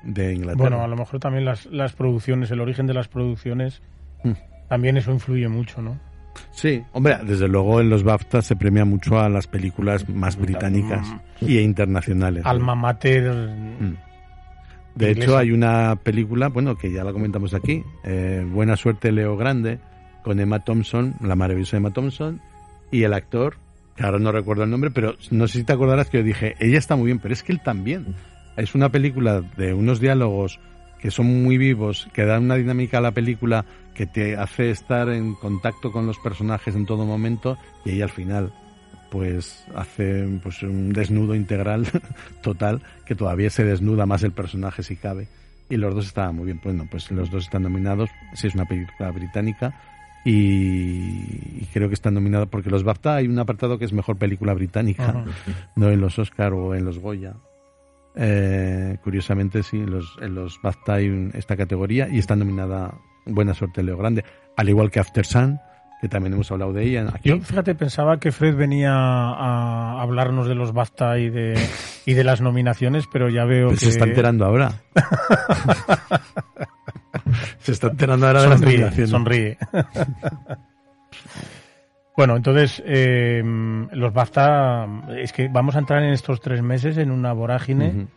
de Inglaterra. Bueno, a lo mejor también las, las producciones, el origen de las producciones, Mm. también eso influye mucho, ¿no? Sí, hombre, desde luego en los BAFTA se premia mucho a las películas más británicas y internacionales. Alma mater. Mm. De inglesa. hecho, hay una película, bueno, que ya la comentamos aquí, eh, Buena suerte Leo Grande, con Emma Thompson, la maravillosa Emma Thompson, y el actor, que ahora no recuerdo el nombre, pero no sé si te acordarás que yo dije, ella está muy bien, pero es que él también. Es una película de unos diálogos que son muy vivos, que dan una dinámica a la película que te hace estar en contacto con los personajes en todo momento y ella al final pues hace pues un desnudo integral total que todavía se desnuda más el personaje si cabe. Y los dos estaban muy bien. Bueno pues los dos están nominados si es una película británica y, y creo que están nominados porque los BAFTA hay un apartado que es mejor película británica no en los Oscar o en los Goya eh, curiosamente sí en los, en los un- esta categoría y está nominada Buena suerte Leo Grande al igual que After Sun que también hemos hablado de ella aquí Yo, fíjate, pensaba que Fred venía a hablarnos de los BAFTA y de, y de las nominaciones, pero ya veo Pues que... se está enterando ahora. se está enterando ahora de las nominaciones. sonríe. Bueno, entonces, eh, los BAFTA, es que vamos a entrar en estos tres meses en una vorágine.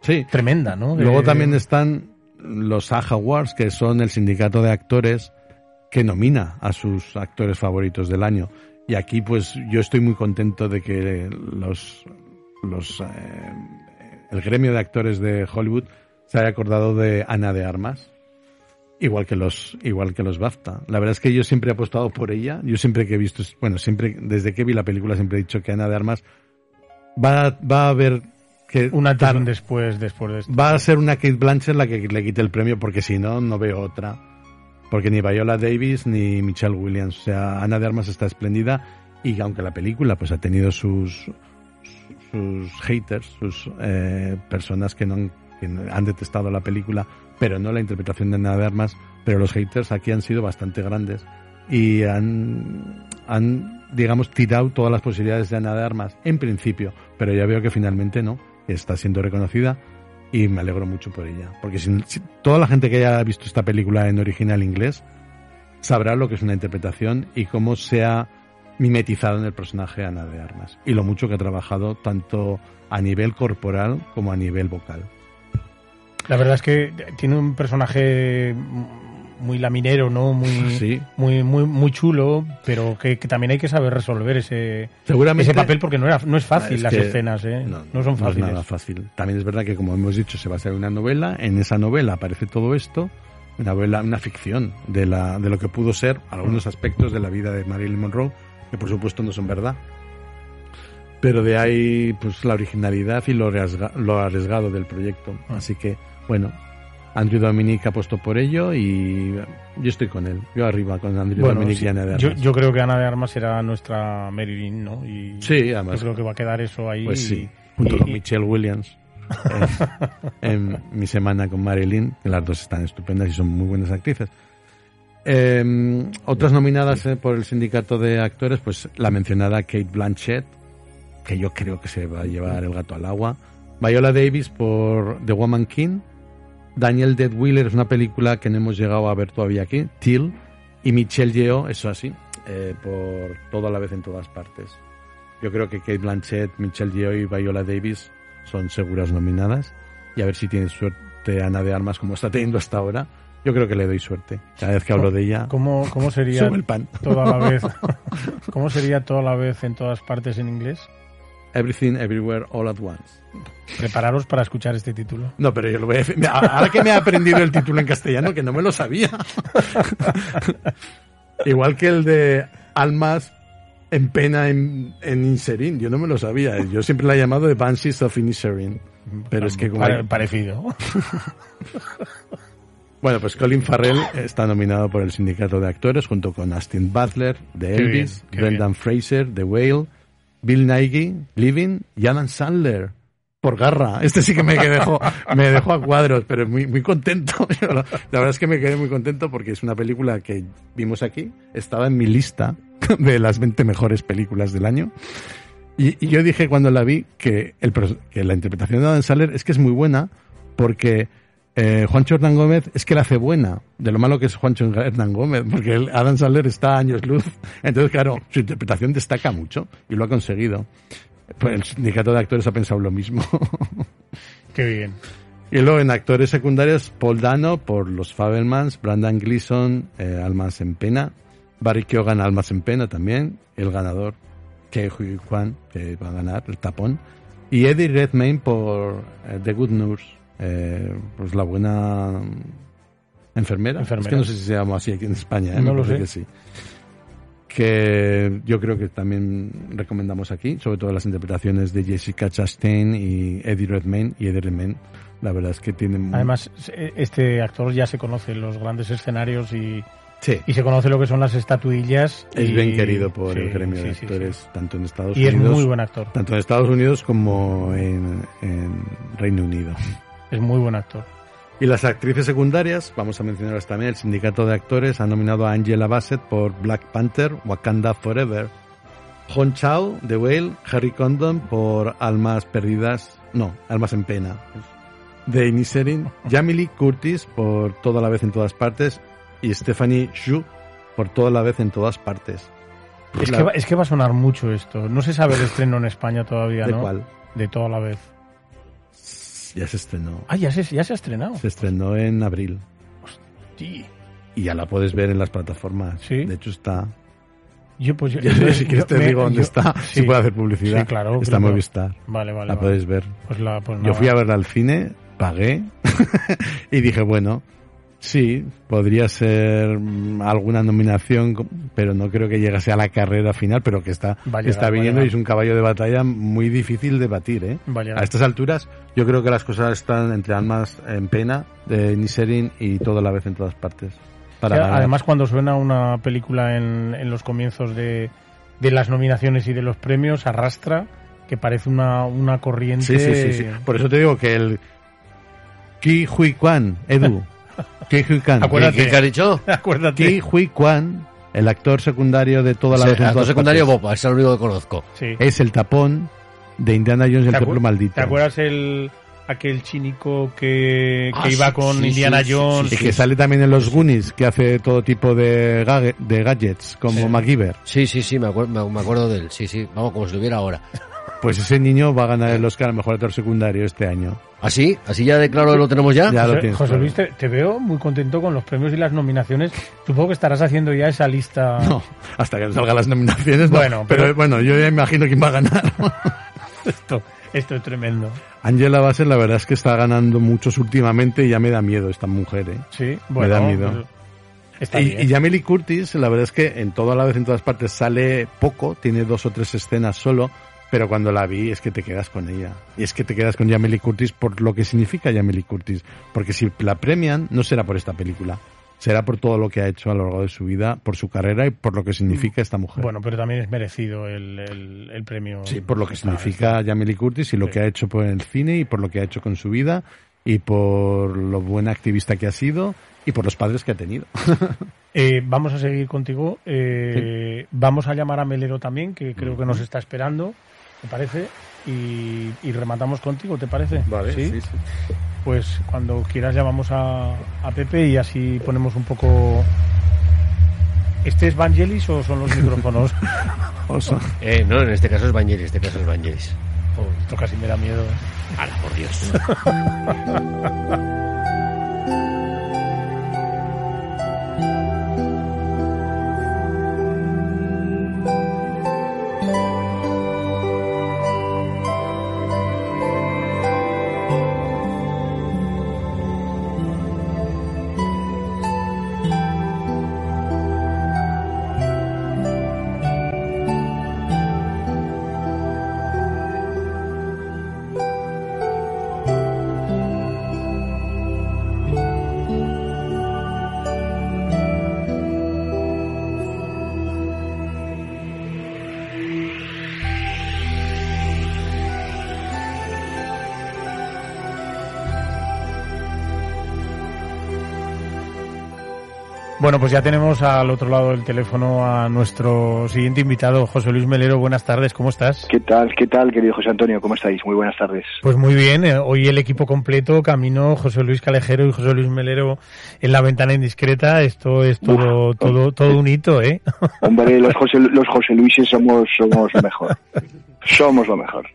Sí. tremenda, ¿no? De- Luego también están los SAG Awards, que son el sindicato de actores que nomina a sus actores favoritos del año. Y aquí, pues, yo estoy muy contento de que los, los, eh, el gremio de actores de Hollywood se haya acordado de Ana de Armas. Igual que los, igual que los BAFTA. La verdad es que yo siempre he apostado por ella. Yo siempre que he visto, bueno, siempre, desde que vi la película siempre he dicho que Ana de Armas va, va a haber que Un antes después, después de esto. va a ser una Kate Blanchett la que le quite el premio porque si no, no veo otra. Porque ni Viola Davis ni Michelle Williams. O sea, Ana de Armas está espléndida y aunque la película pues ha tenido sus sus haters, sus eh, personas que no han, que han detestado la película, pero no la interpretación de Ana de Armas, pero los haters aquí han sido bastante grandes y han, han digamos, tirado todas las posibilidades de Ana de Armas, en principio, pero ya veo que finalmente no, está siendo reconocida y me alegro mucho por ella. Porque si, si- toda la gente que haya visto esta película en original inglés sabrá lo que es una interpretación y cómo se ha mimetizado en el personaje Ana de Armas. Y lo mucho que ha trabajado tanto a nivel corporal como a nivel vocal. La verdad es que tiene un personaje muy laminero, ¿no? Muy, Sí. muy, muy, muy chulo, pero que, que también hay que saber resolver ese, Seguramente ese papel porque no, era, no es fácil Es las que escenas, ¿eh? No, No, son es fáciles. nada fácil. También es verdad que, como hemos dicho, se va a hacer una novela. En esa novela aparece todo esto. una novela, una ficción de, la, de lo que pudo ser algunos aspectos de la vida de Marilyn Monroe, que por supuesto no son verdad. Pero de ahí pues la originalidad y lo, lo arriesgado del proyecto. Ah. Así que, bueno, Andrew Dominic apostó por ello y yo estoy con él. Yo arriba con Andrew Bueno, Dominic sí, y Ana de yo, Armas. yo creo que Ana de Armas será nuestra Marilyn, ¿no? Y Sí, yo además. creo que va a quedar eso ahí. Pues sí, y- junto y- con y- Michelle Williams. En, en mi semana con Marilyn, que las dos están estupendas y son muy buenas actrices. Eh, otras nominadas eh, por el sindicato de actores, pues la mencionada Kate Blanchett, que yo creo que se va a llevar el gato al agua. Viola Davis por The Woman King. Daniel Dead Wheeler es una película que no hemos llegado a ver todavía aquí. Till. Y Michelle Yeoh, eso así, eh, por todo a la vez en todas partes. Yo creo que Kate Blanchett, Michelle Yeoh y Viola Davis son seguras nominadas. Y a ver si tiene suerte Ana de Armas como está teniendo hasta ahora. Yo creo que le doy suerte. Cada vez que hablo de ella, ¿Cómo, cómo sería el pan. toda la vez? ¿Cómo sería toda la vez en todas partes en inglés? Everything, Everywhere, All at Once. Prepararos para escuchar este título. No, pero yo lo voy a. Ahora que me he aprendido el título en castellano, que no me lo sabía. Igual que el de Almas en pena en, en Inserin. Yo no me lo sabía. Yo siempre la he llamado The Banshees of Inisherin. Pero es que como Pare- parecido. Bueno, pues Colin Farrell está nominado por el sindicato de actores junto con Austin Butler de Elvis, Brendan Fraser de Whale, Bill Nighy, Living y Adam Sandler. Por garra. Este sí que me dejó, me dejó a cuadros, pero muy, muy contento. La verdad es que me quedé muy contento porque es una película que vimos aquí. Estaba en mi lista de las 20 mejores películas del año. Y, y yo dije cuando la vi que, el, que la interpretación de Adam Sandler es que es muy buena porque eh, Juancho Hernán Gómez es que la hace buena, de lo malo que es Juancho Hernán Gómez, porque el Adam Sandler está a años luz. Entonces, claro, su interpretación destaca mucho y lo ha conseguido. Pues el sindicato de actores ha pensado lo mismo. Qué bien. y luego en actores secundarios, Paul Dano por Los Fabelmans, Brandon Gleeson, eh, Almas en Pena, Barry Keoghan, Almas en Pena también, el ganador, que Kwan, que va a ganar el tapón, y Eddie Redmayne por eh, The Good Nurse, eh, pues la buena enfermera. Enfermera. Es que no sé si se llama así aquí en España, ¿eh? No Me lo sé. que sí. Que yo creo que también recomendamos aquí, sobre todo las interpretaciones de Jessica Chastain y Eddie Redmayne. Y Eddie Redmayne, la verdad es que tienen... Además, este actor ya se conoce en los grandes escenarios y, sí, y se conoce lo que son las estatuillas. es y- bien querido por sí, el gremio sí, de actores, tanto en Estados Y es Unidos... muy buen actor. Tanto en Estados Unidos como en, en Reino Unido. Es muy buen actor. Y las actrices secundarias, vamos a mencionarlas también, el sindicato de actores ha nominado a Angela Bassett por Black Panther, Wakanda Forever, Hon Chao de Whale, Harry Condon por Almas Perdidas, no, Almas en Pena, de Inisherin, Jamie Curtis por Toda la vez en todas partes y Stephanie Xu por Toda la vez en todas partes. Es La- que, va, es que va a sonar mucho esto. No se sabe el estreno en España todavía, ¿De ¿no? cuál? De toda la vez. Ya se estrenó. Ah, ya se, ya se ha estrenado. Se estrenó en abril. Sí. Y ya la puedes ver en las plataformas. Sí. De hecho está. Yo, pues, yo- yo- si quieres yo te me- digo dónde yo- está. sí. Si puedo hacer publicidad. Sí, claro, Está claro. Movistar. Vale, vale. La vale. puedes ver. Pues la, pues Yo fui a verla al cine, pagué y dije, bueno, sí, podría ser mm, alguna nominación, pero no creo que llegase a la carrera final, pero que está, que está viniendo y es un caballo de batalla muy difícil de batir, ¿eh? A estas alturas, yo creo que las cosas están entre almas en pena de Niserin y todo a la vez en todas partes. Para. Además, cuando suena una película en, en los comienzos de, de las nominaciones y de los premios, arrastra que parece una, una corriente. Sí, sí, sí, sí. Por eso te digo que el Ki Hui Kwan, Edu, Kwan, Acuérdate. ¿Qué, qué has dicho? Acuérdate. Ki Hui Kwan, el actor secundario de toda la Sí, en actor secundario partes, Bob, es el único que conozco. Sí. es el tapón de Indiana Jones el ¿Te acu- templo maldito. ¿Te acuerdas el aquel chinico que, que Ah, iba sí, con sí, Indiana sí, sí, Jones? Y que sale también en los Goonies, que hace todo tipo de, gague- de gadgets, como Sí. MacGyver. Sí, sí, sí, me, acuer- me, acuerdo de él. Sí, sí, vamos, como si lo viera ahora. Pues ese niño va a ganar el Oscar al mejor actor secundario este año. ¿Así? ¿Así ya de claro lo tenemos ya? Ya lo José, tienes. José claro. Luis, te, te veo muy contento con los premios y las nominaciones. Supongo que estarás haciendo ya esa lista. No, hasta que salgan las nominaciones. no. Bueno, pero, pero- bueno, yo ya imagino quién va a ganar. Esto, Esto es tremendo. Angela Bassett la verdad es que está ganando muchos últimamente y ya me da miedo esta mujer, ¿eh? Sí, bueno. Me da miedo. pues, Y, y Jamie Lee Curtis, la verdad es que en toda la vez, en todas partes, sale poco, tiene dos o tres escenas solo, pero cuando la vi es que te quedas con ella. Y es que te quedas con Jamie Lee Curtis por lo que significa Jamie Lee Curtis. Porque si la premian, no será por esta película. Será por todo lo que ha hecho a lo largo de su vida, por su carrera y por lo que significa esta mujer. Bueno, pero también es merecido el, el, el premio. Sí, por lo que significa Jamie Lee Curtis y lo Sí. que ha hecho por el cine y por lo que ha hecho con su vida y por lo buena activista que ha sido y por los padres que ha tenido. Eh, vamos a seguir contigo. Eh, Vamos a llamar a Melero también, que creo que nos está esperando, ¿te parece? Y, y rematamos contigo, ¿te parece? ¿Sí? Pues cuando quieras llamamos a, a Pepe y así ponemos un poco... ¿Este es Vangelis o son los micrófonos? Oso. Eh, no, en este caso es Vangelis, este caso es Vangelis. Oh, esto casi me da miedo. ¿eh? Ala, por Dios. pues ya tenemos al otro lado del teléfono a nuestro siguiente invitado, José Luis Melero. Buenas tardes, ¿cómo estás? ¿Qué tal, qué tal, querido José Antonio? ¿Cómo estáis? Muy buenas tardes. Pues muy bien, eh, hoy el equipo completo, Camino, José Luis Calejero y José Luis Melero en la ventana indiscreta. Esto es todo, Uf. todo, todo un hito, ¿eh? Hombre, los José, los José Luises somos, somos lo mejor. Somos lo mejor.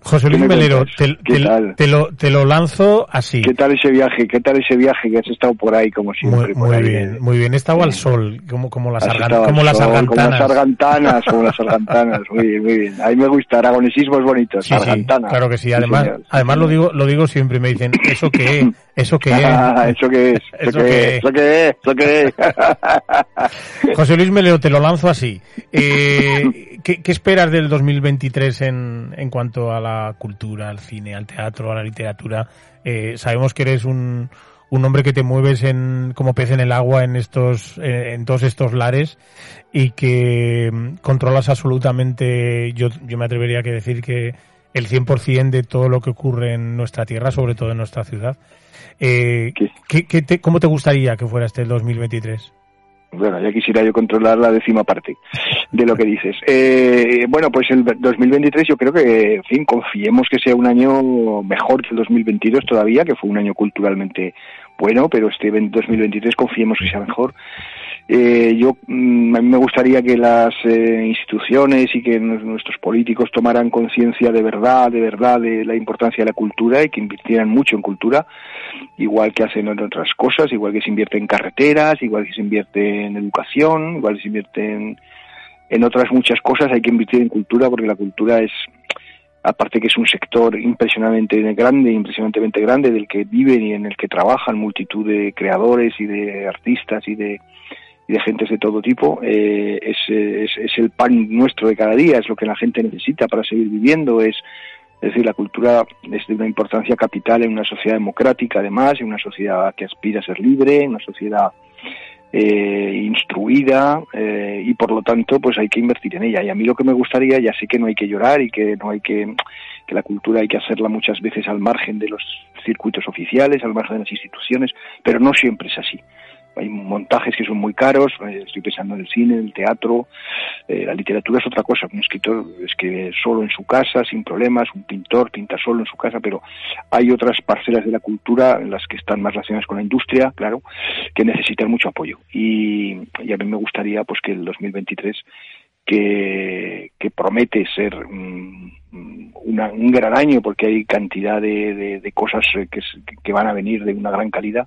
José Luis ¿Qué me Melero, te, ¿Qué te- te lo, te lo lanzo así. ¿Qué tal ese viaje? ¿Qué tal ese viaje que has estado por ahí como siempre? Muy, por muy ahí, bien, eh? muy bien. Estaba al sol, como, como las, argan- estado como las sol, Como las argantanas. argantanas, como las argantanas. Muy bien, muy bien. A mí me gusta, aragonesismos bonitos, Sí, sí, argantanas. claro que sí. Además, además lo digo, lo digo siempre. Me dicen, ¿eso qué es? ¿Eso qué Ah, es? ¿Eso qué es? ¿Eso, ¿Eso qué qué es? ¿Eso qué es? ¿Eso qué es? José Luis Melero, te lo lanzo así. Eh, ¿qué, qué esperas del 2023 en, en cuanto a la cultura, al cine, al teatro, a la literatura? Eh, sabemos que eres un, un hombre que te mueves en, como pez en el agua en estos, en todos estos lares y que mm, controlas absolutamente, yo, yo me atrevería a decir que el 100% de todo lo que ocurre en nuestra tierra, sobre todo en nuestra ciudad. Eh, ¿Qué? ¿qué- qué te- ¿Cómo te gustaría que fuera este el 2023? Bueno, ya quisiera yo controlar la décima parte de lo que dices. Eh, bueno, pues el 2023 yo creo que, en fin, confiemos que sea un año mejor que el 2022 todavía, que fue un año culturalmente bueno, pero este 2023 confiemos que sea mejor. Eh, yo mm, a mí me gustaría que las eh, instituciones y que nu- nuestros políticos tomaran conciencia de verdad, de verdad de la importancia de la cultura y que invirtieran mucho en cultura, igual que hacen en otras cosas, igual que se invierte en carreteras, igual que se invierte en educación, igual que se invierte en, en otras muchas cosas, hay que invertir en cultura porque la cultura es aparte que es un sector impresionantemente grande, impresionantemente grande, del que viven y en el que trabajan multitud de creadores y de artistas y de, y de gentes de todo tipo, eh, es, el pan nuestro de cada día, es lo que la gente necesita para seguir viviendo, es, es decir, la cultura es de una importancia capital en una sociedad democrática, además, en una sociedad que aspira a ser libre, en una sociedad eh, instruida eh, y por lo tanto pues hay que invertir en ella. Y a mí lo que me gustaría ya sé que no hay que llorar y que no hay que que la cultura hay que hacerla muchas veces al margen de los circuitos oficiales al margen de las instituciones pero no siempre es así hay montajes que son muy caros, eh, estoy pensando en el cine, en el teatro, eh, la literatura es otra cosa, un escritor escribe solo en su casa, sin problemas, un pintor pinta solo en su casa, pero hay otras parcelas de la cultura, las que están más relacionadas con la industria, claro, que necesitan mucho apoyo. Y, a mí me gustaría pues que el 2023 que, que promete ser una- un gran año porque hay cantidad de, de- de cosas eh, que, que van a venir de una gran calidad,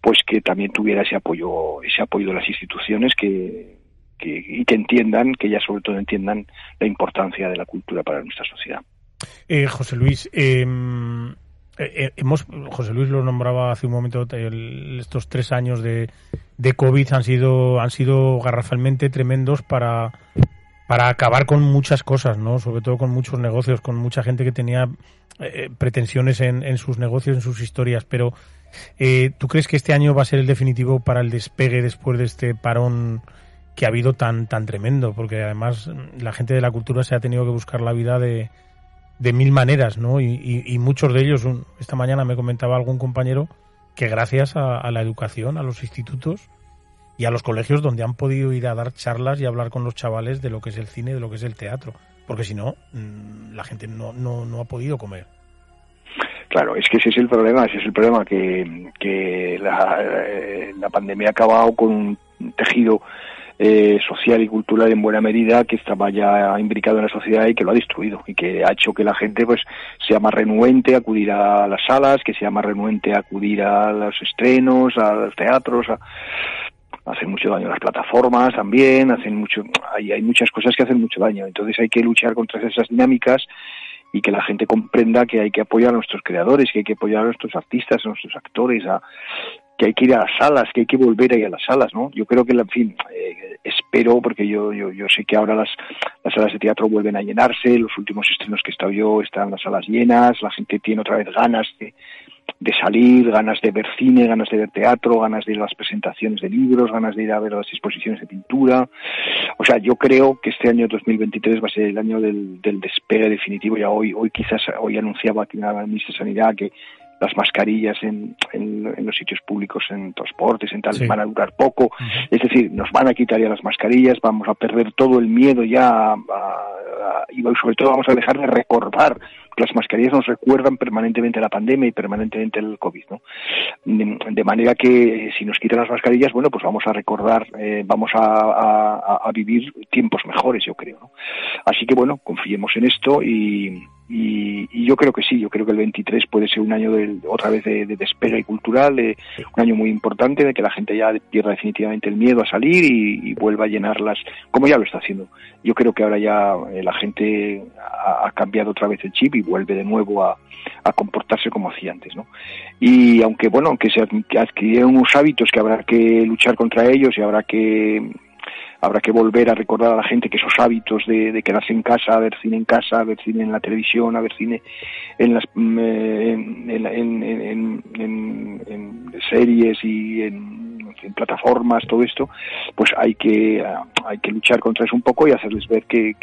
pues que también tuviera ese apoyo, ese apoyo de las instituciones que, que- y que entiendan, que ya sobre todo entiendan la importancia de la cultura para nuestra sociedad. Eh, José Luis, eh, eh, hemos, José Luis lo nombraba hace un momento, estos tres años de, de COVID han sido, han sido garrafalmente tremendos para, para acabar con muchas cosas, ¿no? Sobre todo con muchos negocios, con mucha gente que tenía eh, pretensiones en, en sus negocios, en sus historias. Pero, eh, ¿tú crees que este año va a ser el definitivo para el despegue después de este parón que ha habido tan, tan tremendo? Porque además mm, la gente de la cultura se ha tenido que buscar la vida de, de mil maneras, ¿no? Y, y- y muchos de ellos, esta mañana me comentaba algún compañero que gracias a, a la educación, a los institutos y a los colegios donde han podido ir a dar charlas y hablar con los chavales de lo que es el cine, de lo que es el teatro, porque si no, mm, la gente no, no, no ha podido comer. Claro, es que ese es el problema, ese es el problema, que, que la, eh, pandemia ha acabado con un tejido eh, social y cultural en buena medida que estaba ya imbricado en la sociedad y que lo ha destruido y que ha hecho que la gente pues sea más renuente a acudir a las salas, que sea más renuente a acudir a los estrenos, a los teatros, a hacen mucho daño las plataformas también, hacen mucho, hay, hay muchas cosas que hacen mucho daño. Entonces hay que luchar contra esas dinámicas y que la gente comprenda que hay que apoyar a nuestros creadores, que hay que apoyar a nuestros artistas, a nuestros actores, a, que hay que ir a las salas, que hay que volver a ir a las salas, ¿no? Yo creo que, en fin, eh, espero, porque yo, yo, yo sé que ahora las, las salas de teatro vuelven a llenarse, los últimos estrenos que he estado yo están las salas llenas, la gente tiene otra vez ganas de, de salir, ganas de ver cine, ganas de ver teatro, ganas de ir a las presentaciones de libros, ganas de ir a ver las exposiciones de pintura. O sea, yo creo que este año 2023 va a ser el año del, del despegue definitivo. Ya hoy, hoy quizás, hoy anunciaba aquí la ministra de Sanidad que las mascarillas en, en, en, los sitios públicos, en transportes, en tal, sí. van a durar poco. Uh -huh. Es decir, nos van a quitar ya las mascarillas, vamos a perder todo el miedo ya a, a, a, y sobre todo vamos a dejar de recordar que las mascarillas nos recuerdan permanentemente la pandemia y permanentemente el COVID, ¿no? De, manera que si nos quitan las mascarillas, bueno, pues vamos a recordar, eh, vamos a, a, vivir tiempos mejores, yo creo, ¿no? Así que bueno, confiemos en esto y, y, y, yo creo que sí, yo creo que el 23 puede ser un año de, otra vez de, de despegue cultural, de, un año muy importante de que la gente ya pierda definitivamente el miedo a salir y, y vuelva a llenarlas, como ya lo está haciendo. Yo creo que ahora ya eh, la gente ha, ha, cambiado otra vez el chip y vuelve de nuevo a, a comportarse como hacía antes, ¿no? Y aunque, bueno, aunque se adquirieron unos hábitos que habrá que luchar contra ellos y habrá que habrá que volver a recordar a la gente que esos hábitos de, quedarse en casa, a ver cine en casa, a ver cine en la televisión, a ver cine en las en, en, en, en series y en, plataformas, todo esto, pues hay que hay que luchar contra eso un poco y hacerles ver que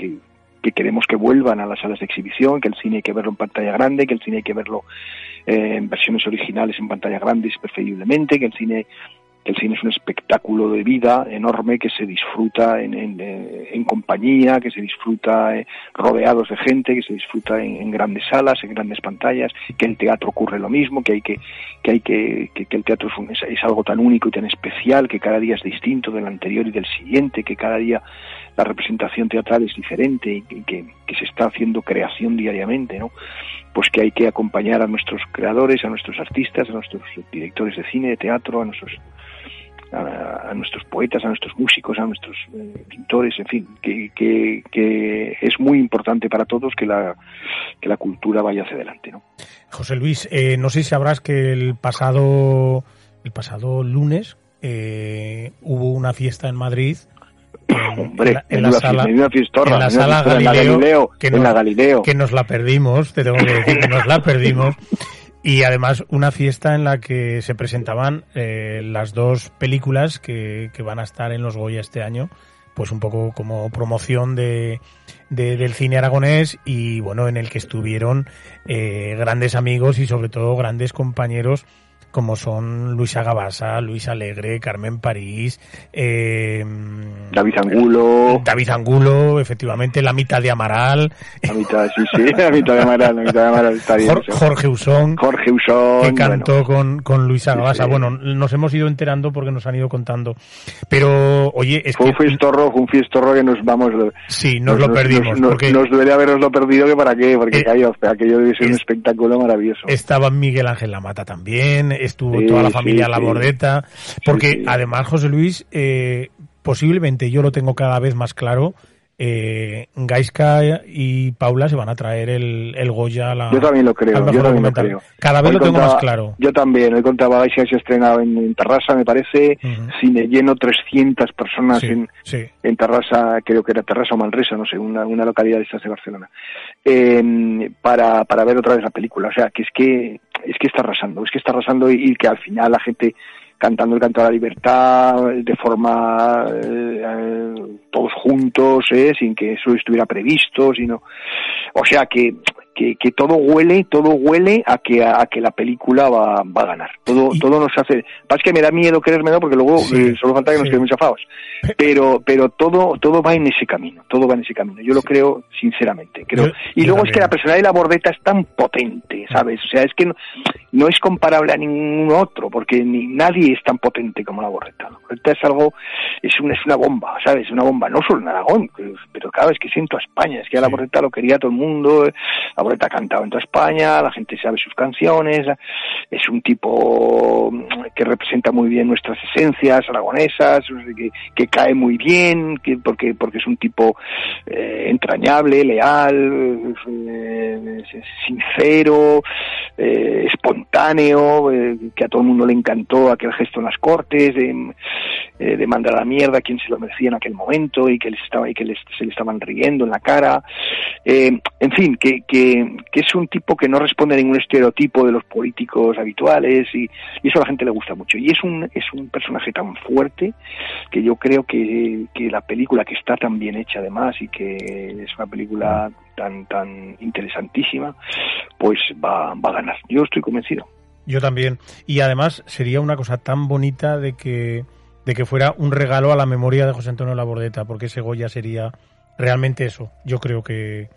queremos que vuelvan a las salas de exhibición, que el cine hay que verlo en pantalla grande, que el cine hay que verlo eh, en versiones originales en pantalla grande preferiblemente, que el cine el cine es un espectáculo de vida enorme que se disfruta en, en, compañía, que se disfruta eh, rodeados de gente, que se disfruta en, grandes salas, en grandes pantallas, que el teatro ocurre lo mismo, que hay que, que hay que, que, que el teatro es, un, es, es, algo tan único y tan especial, que cada día es distinto del anterior y del siguiente, que cada día la representación teatral es diferente y que, que se está haciendo creación diariamente, ¿no? Pues que hay que acompañar a nuestros creadores, a nuestros artistas, a nuestros directores de cine, de teatro, a nuestros a, a, nuestros poetas, a nuestros músicos, a nuestros eh, pintores, en fin, que, que, que, es muy importante para todos que la, que la cultura vaya hacia adelante. ¿no? José Luis, eh, no sé si sabrás que el pasado, el pasado lunes eh, hubo una fiesta en Madrid. En, Hombre, en la, en la sala, fiestorra, en la sala en la Galileo, que, en nos, la Galileo. que nos la perdimos, te tengo que decir que nos la perdimos. Y además una fiesta en la que se presentaban eh, las dos películas que, que, van a estar en los Goya este año, pues un poco como promoción de, de del cine aragonés y bueno, en el que estuvieron eh, grandes amigos y sobre todo grandes compañeros como son Luisa Gabasa, Luis Alegre, Carmen París, eh, David Angulo, David Angulo, efectivamente, la mitad de Amaral, la mitad, sí, sí, la mitad de Amaral, la mitad de Amaral está bien. Jorge, Jorge Usón, Jorge Usón, que cantó bueno. con, con Luisa Gabasa. Sí, sí. Bueno, nos hemos ido enterando porque nos han ido contando. Pero, oye, es fue que... un fiestorro, fue un fiestorro que nos vamos... Sí, nos, nos lo perdimos. Nos, porque nos duele habernoslo perdido, que para qué, porque eh, aquello debe ser es, un espectáculo maravilloso. Estaba Miguel Ángel Lamata también, estuvo sí, toda la familia sí, La Bordeta, porque además, José Luis, eh, posiblemente yo lo tengo cada vez más claro, eh, Gaiska y Paula se van a traer el, el Goya a la, Yo también lo creo, yo también lo creo. Cada vez Hoy lo tengo contaba- más claro. Yo también, hoy contaba Gaiska que se ha estrenado en, en Tarrasa, me parece, Ujú. cine lleno, 300 personas Sí, en, sí. en Tarrasa, creo que era Tarrasa o Manresa, no sé, una, una localidad de estas de Barcelona, eh, para, para ver otra vez la película. O sea, que es que es que está arrasando, es que está arrasando y, y que al final la gente cantando el canto a la libertad de forma eh, eh, todos juntos, eh, sin que eso estuviera previsto, sino, o sea que que, que todo huele, todo huele a que a, que la película va, va a ganar. Todo, Y- todo nos hace. Pasa que me da miedo querérmelo porque luego Sí, eh, solo falta que nos sí. quedemos chafados. Pero, pero todo, todo va en ese camino, todo va en ese camino. Yo lo creo sinceramente. Creo. Yo- y luego es que la personalidad de la bordeta es tan potente, ¿sabes? O sea, es que no, no es comparable a ningún otro, porque ni nadie es tan potente como la bordeta. La bordeta es algo, es una, es una bomba, ¿sabes? Una bomba, no solo en Aragón, que- pero claro, es que siento a España, es que a la bordeta lo quería todo el mundo, eh, la ha cantado en toda España, la gente sabe sus canciones, es un tipo mm, que representa muy bien nuestras esencias aragonesas, que, cae muy bien, que, porque, porque es un tipo eh, entrañable, leal, eh, sincero, eh, espontáneo, que a todo el mundo le encantó aquel gesto en las cortes de, de mandar a la mierda a quien se lo merecía en aquel momento y que les estaba y que les- se le estaban riendo en la cara. En fin, que, que, que es un tipo que no responde a ningún estereotipo de los políticos habituales y, y eso a la gente le gusta mucho. Y es un, es un personaje tan fuerte que yo creo que, que la película que está tan bien hecha además y que es una película tan, tan interesantísima, pues va, va a ganar. Yo estoy convencido. Yo también. Y además sería una cosa tan bonita de que, de que fuera un regalo a la memoria de José Antonio Labordeta, porque ese Goya sería realmente eso. Yo creo que.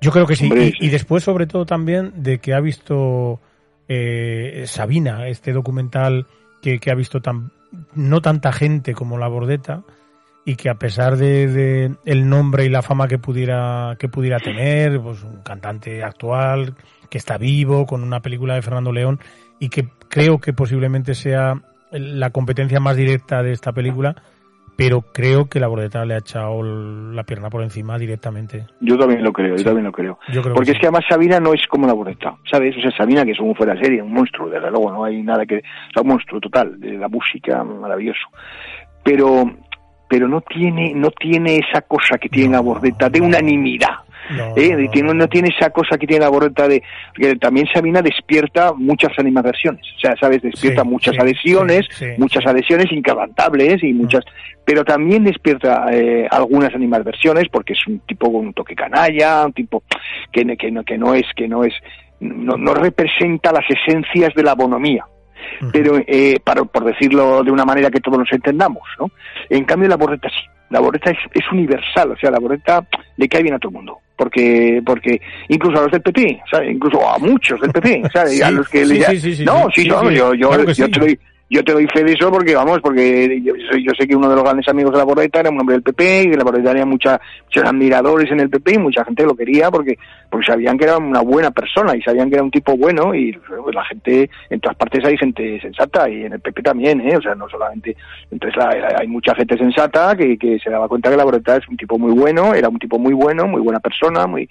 Yo creo que sí. Hombre, Y, después, sobre todo, también de que ha visto eh, Sabina, este documental que, que ha visto tan, no tanta gente como Labordeta y que a pesar de, de el nombre y la fama que pudiera que pudiera tener, pues un cantante actual que está vivo con una película de Fernando León y que creo que posiblemente sea la competencia más directa de esta película, pero creo que la Bordeta le ha echado la pierna por encima directamente. Yo también lo creo, yo también lo creo. Yo creo Porque que es que además Sabina no es como la Borreta, ¿sabes? O sea, Sabina, que es un fuera de serie, un monstruo, desde luego, no hay nada que... O sea, un monstruo total, de la música, maravilloso. Pero pero no tiene no tiene esa cosa que tiene la Borreta de unanimidad. No, ¿eh? no, tiene- no tiene esa cosa que tiene la Borreta de... Porque también Sabina despierta muchas animadversiones. O sea, ¿sabes? Despierta Sí, muchas sí, adhesiones, sí, muchas adhesiones inquebrantables y muchas... Pero también despierta eh, algunas animadversiones porque es un tipo con un toque canalla, un tipo que, no- que, no, que no es... que no es no, no representa las esencias de la bonomía pero eh, para, por decirlo de una manera que todos nos entendamos, ¿no? En cambio la borreta sí, la borreta es, es universal, o sea, la borreta le cae bien a todo el mundo, porque porque incluso a los del PP, ¿sabes? Incluso a muchos del PP, ¿sabes? Sí, a los que sí, le- sí, sí, sí, no, sí, no, sí. yo yo, Claro yo sí. te doy yo te doy fe de eso porque vamos, porque yo, yo sé que uno de los grandes amigos de la Borreta era un hombre del PP y que la Borreta tenía mucha, muchos admiradores en el PP y mucha gente lo quería porque porque sabían que era una buena persona y sabían que era un tipo bueno y pues, la gente en todas partes hay gente sensata y en el PP también, ¿eh? O sea, no solamente entonces la- hay mucha gente sensata que, que se daba cuenta que la Borreta es un tipo muy bueno, era un tipo muy bueno, muy buena persona, muy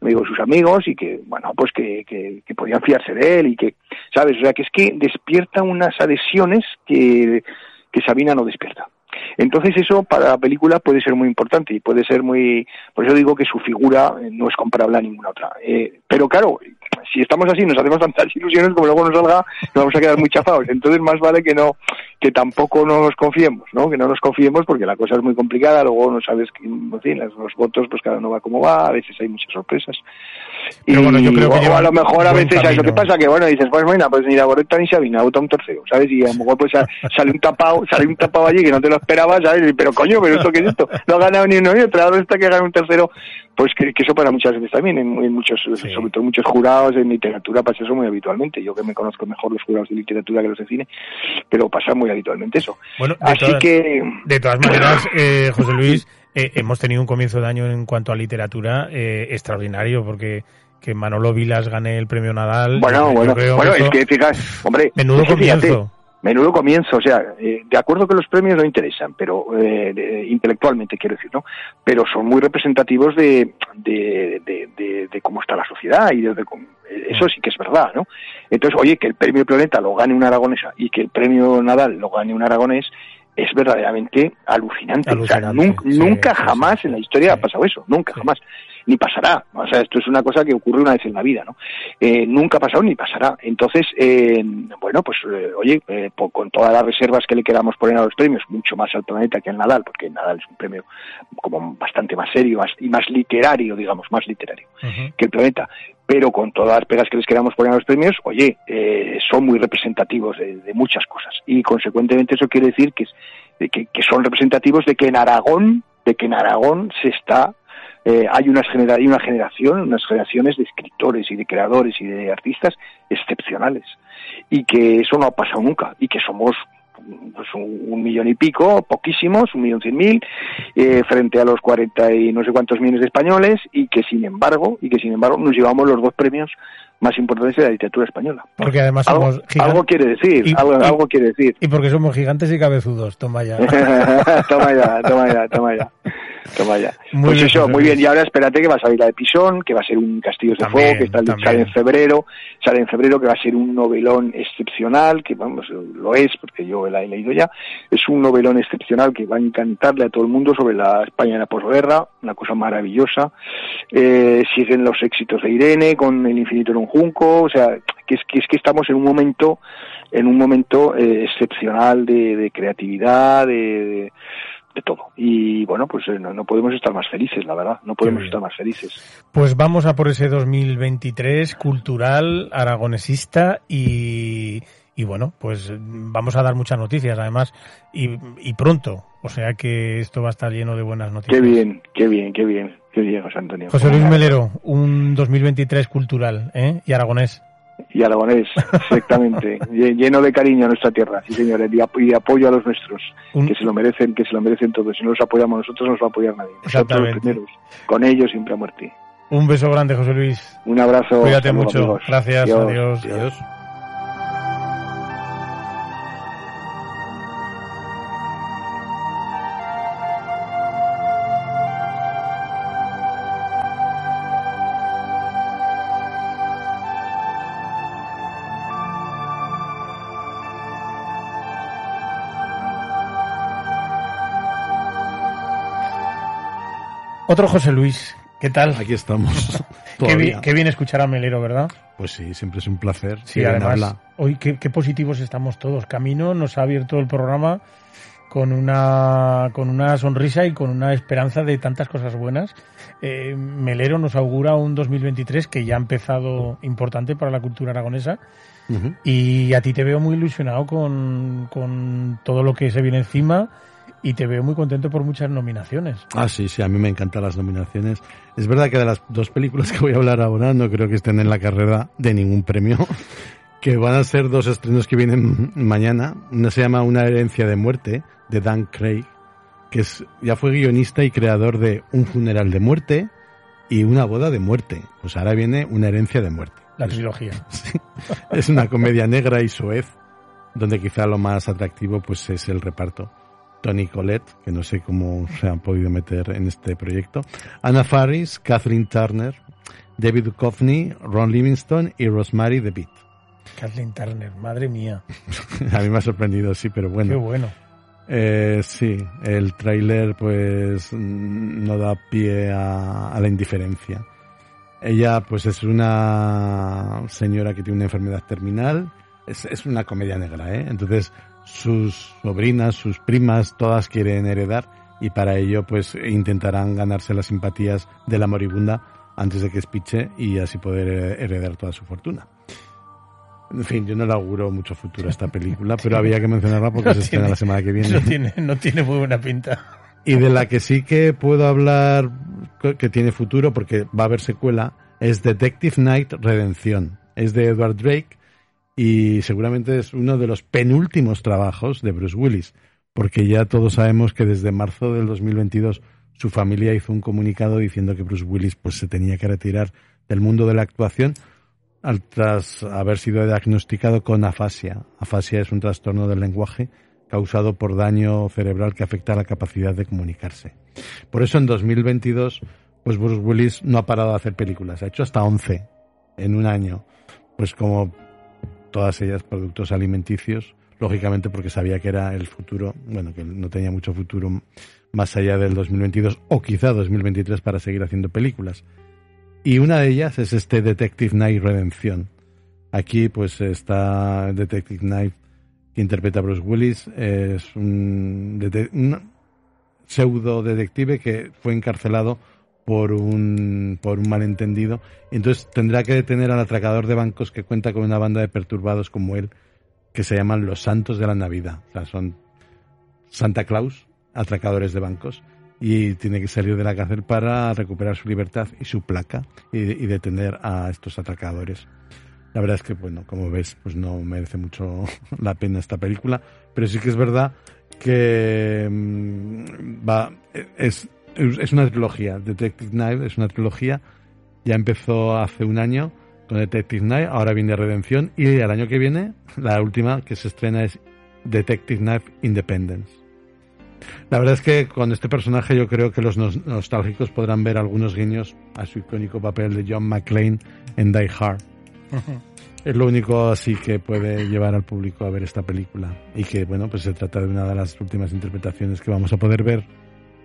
amigo de sus amigos y que, bueno, pues que, que, podían fiarse de él y que, ¿sabes? O sea, que es que despierta unas adhesiones que, que Sabina no despierta. Entonces eso para la película puede ser muy importante y puede ser muy... Por eso digo que su figura eh, no es comparable a ninguna otra. Eh, pero claro, si estamos así, nos hacemos tantas ilusiones como luego nos salga, nos vamos a quedar muy chafados. Entonces más vale que no, que tampoco nos confiemos, ¿no? Que no nos confiemos porque la cosa es muy complicada, luego no sabes, que, en fin, los, votos pues cada uno va como va, a veces hay muchas sorpresas. Y Pero bueno, yo creo que o- a lo mejor a veces, ¿sabes lo que pasa? Que bueno, dices, pues bueno, pues ni la Borreta ni Sabina, vota un tercero, ¿sabes? Y a lo mejor pues sa- sale un tapado, sale un tapado allí que no te lo esperabas, ¿sabes? Y, Pero coño, pero esto qué es esto? No ha ganado ni uno ni otro, ahora está que gana un tercero, pues que, que eso para muchas veces también, en, en muchos, Sí. sobre todo muchos jurados en literatura pasa eso muy habitualmente. Yo que me conozco mejor los jurados de literatura que los de cine, pero pasa muy habitualmente eso. Bueno, Así todas, que de todas maneras, eh, José Luis, eh, hemos tenido un comienzo de año en cuanto a literatura eh, extraordinario, porque que Manolo Vilas gane el premio Nadal. Bueno, yo bueno, creo bueno, eso- es que fijas, hombre, Menudo fíjate, comienzo. Menudo comienzo, o sea, eh, de acuerdo que los premios no interesan, pero eh, de- intelectualmente quiero decir, ¿no? Pero son muy representativos de, de, de, de- cómo está la sociedad y de, de cómo- eso sí que es verdad, ¿no? Entonces, oye, que el premio Planeta lo gane una aragonesa y que el premio Nadal lo gane un aragonés es verdaderamente alucinante. O sea, Alucinante, nunca, sí, nunca sí, jamás sí, en la historia ha pasado eso, nunca jamás ni pasará. O sea, esto es una cosa que ocurre una vez en la vida, ¿no? Eh, nunca ha pasado ni pasará. Entonces, eh, bueno, pues, eh, oye, eh, po- con todas las reservas que le queramos poner a los premios, mucho más al planeta que al Nadal, porque el Nadal es un premio como bastante más serio más- y más literario, digamos, más literario que el planeta. Pero con todas las pegas que les queramos poner a los premios, oye, eh, son muy representativos de, de muchas cosas. Y consecuentemente eso quiere decir que, que, que son representativos de que en Aragón, de que en Aragón se está eh, hay, unas genera- hay una generación, unas generaciones de escritores y de creadores y de artistas excepcionales. Y que eso no ha pasado nunca. Y que somos pues, un, un millón y pico, poquísimos, un millón cien mil, eh, frente a los cuarenta y no sé cuántos millones de españoles, y que sin embargo, y que sin embargo nos llevamos los dos premios más importantes de la literatura española. Porque además Algo, somos gigantes. algo quiere decir, Y- algo, y- algo quiere decir. Y porque somos gigantes y cabezudos, toma ya. toma ya, toma ya, toma ya. Toma ya. Muy pues eso, muy bien. Y ahora espérate que va a salir la de Pisón, que va a ser un Castillos de También, Fuego, que está, sale en febrero. Sale en febrero, que va a ser un novelón excepcional, que vamos, lo es, porque yo la he leído ya. Es un novelón excepcional que va a encantarle a todo el mundo sobre la España de la posguerra, una cosa maravillosa. Eh, siguen los éxitos de Irene con El infinito en un junco, o sea, que es que, es que estamos en un momento en un momento eh, excepcional de, de creatividad, de, de, de todo. Y bueno, pues eh, no, no podemos estar más felices, la verdad, no podemos estar más felices. Pues vamos a por ese 2023 cultural, aragonesista y, y bueno, pues vamos a dar muchas noticias además y, y pronto. O sea que esto va a estar lleno de buenas noticias. Qué bien, qué bien, qué bien, qué bien, José Antonio. José Luis Melero, un 2023 cultural ¿eh? y aragonés. Y aragonés, exactamente, Lle- lleno de cariño a nuestra tierra, sí señores, y, ap- y de apoyo a los nuestros, Un- que se lo merecen, que se lo merecen todos. Si no los apoyamos nosotros, no nos va a apoyar nadie. Nosotros los Exactamente. primeros, con ellos siempre a muerte. Un beso grande, José Luis. Un abrazo. Cuídate mucho. amigos. Gracias, adiós. Adiós. Otro José Luis, ¿qué tal? Aquí estamos. Qué bien, qué bien escuchar a Melero, ¿verdad? Pues sí, siempre es un placer. Sí, además, habla. hoy qué, qué positivos estamos todos. Camino nos ha abierto el programa con una, con una sonrisa y con una esperanza de tantas cosas buenas. Eh, Melero nos augura un 2023 que ya ha empezado importante para la cultura aragonesa y a ti te veo muy ilusionado con, con todo lo que se viene encima y te veo muy contento por muchas nominaciones. Ah, sí, sí, a mí me encantan las nominaciones. Es verdad que de las dos películas que voy a hablar ahora no creo que estén en la carrera de ningún premio, que van a ser dos estrenos que vienen mañana. Una se llama Una herencia de muerte, de Dan Craig, que es, ya fue guionista y creador de Un funeral de muerte y Una boda de muerte. Pues ahora viene Una herencia de muerte. La Es- trilogía. Sí. Es una comedia negra y soez, donde quizá lo más atractivo pues es el reparto. Tony Collette, que no sé cómo se han podido meter en este proyecto. Anna Faris, Kathleen Turner, David Duchovny, Ron Livingston y Rosemary DeWitt. Kathleen Turner, madre mía. A mí me ha sorprendido, sí, pero Qué bueno. bueno. Eh, sí, el tráiler pues no da pie a, a la indiferencia. Ella pues es una señora que tiene una enfermedad terminal, es, es una comedia negra, ¿eh? Entonces sus sobrinas, sus primas, todas quieren heredar y para ello pues intentarán ganarse las simpatías de la moribunda antes de que espiche y así poder eh, heredar toda su fortuna. En fin, yo no le auguro mucho futuro a esta película, pero había que mencionarla porque No se estrena la semana que viene. No tiene, no tiene muy buena pinta. Y de la que sí que puedo hablar que que tiene futuro, porque va a haber secuela, es Detective Night Redención. Es de Edward Drake y seguramente es uno de los penúltimos trabajos de Bruce Willis, porque ya todos sabemos que desde marzo del 2022 su familia hizo un comunicado diciendo que Bruce Willis pues se tenía que retirar del mundo de la actuación al- tras haber sido diagnosticado con afasia. Afasia es un trastorno del lenguaje causado por daño cerebral que afecta a la capacidad de comunicarse. Por eso en 2022, pues Bruce Willis no ha parado de hacer películas, ha hecho hasta 11 en un año, pues como todas ellas productos alimenticios, lógicamente porque sabía que era el futuro, bueno, que no tenía mucho futuro más allá del 2022 o quizá 2023 para seguir haciendo películas. Y una de ellas es este Detective Night Redención. Aquí pues está Detective Night que interpreta a Bruce Willis, es un, un pseudo detective que fue encarcelado por un, por un malentendido. Entonces tendrá que detener al atracador de bancos que cuenta con una banda de perturbados como él, que se llaman los Santos de la Navidad. O sea, son Santa Claus, atracadores de bancos. Y tiene que salir de la cárcel para recuperar su libertad y su placa y, y detener a estos atracadores. La verdad es que, bueno, como ves, pues no merece mucho la pena esta película, pero sí que es verdad que mm, va es, es una trilogía. Detective Knife es una trilogía. Ya empezó hace un año con Detective Knife, ahora viene Redención y el año que viene la última que se estrena es Detective Knife Independence. La verdad es que con este personaje yo creo que los nos- nostálgicos podrán ver algunos guiños a su icónico papel de John McClane en Die Hard. Es lo único así que puede llevar al público a ver esta película. Y que, bueno, pues se trata de una de las últimas interpretaciones que vamos a poder ver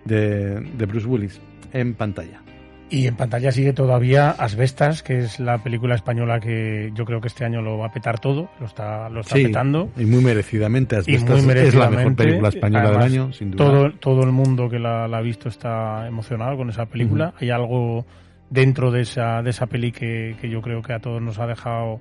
de, de Bruce Willis en pantalla. Y en pantalla sigue todavía Asbestas, que es la película española que yo creo que este año lo va a petar todo, lo está, lo está Sí, petando. y muy merecidamente. Y Asbestas muy es la mejor merecidamente. película española Además, del año, sin duda. Todo, todo el mundo que la, la ha visto está emocionado con esa película. Hay algo dentro de esa, de esa peli que, que yo creo que a todos nos ha dejado,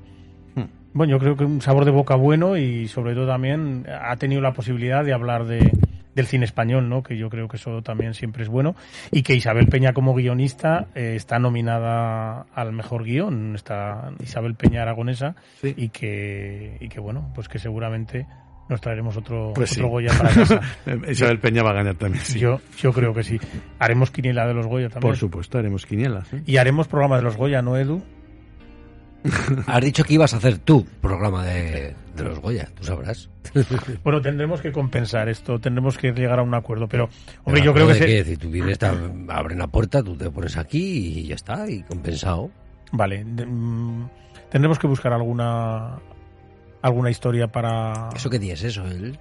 Hmm. bueno, yo creo que un sabor de boca bueno y sobre todo también ha tenido la posibilidad de hablar de, del cine español, ¿no? Que yo creo que eso también siempre es bueno. Y que Isabel Peña como guionista eh, está nominada al mejor guion, está Isabel Peña Aragonesa Sí. y que, y que bueno, pues que seguramente nos traeremos otro, Pues otro sí. Goya para casa. Isabel Peña va a ganar también, sí. Yo, yo creo que sí. Haremos quiniela de los Goya también. Por supuesto, haremos quinielas. ¿eh? Y haremos programa de los Goya, ¿no, Edu? Has dicho que ibas a hacer tú programa de, de los Goya, tú sabrás. Bueno, tendremos que compensar esto, tendremos que llegar a un acuerdo, pero, hombre, yo creo que... ¿de se- qué? Si tú vienes, te abren la puerta, tú te pones aquí y ya está, y compensado. Vale, de- mm, tendremos que buscar alguna alguna historia para... ¿Eso qué día es eso? ¿El,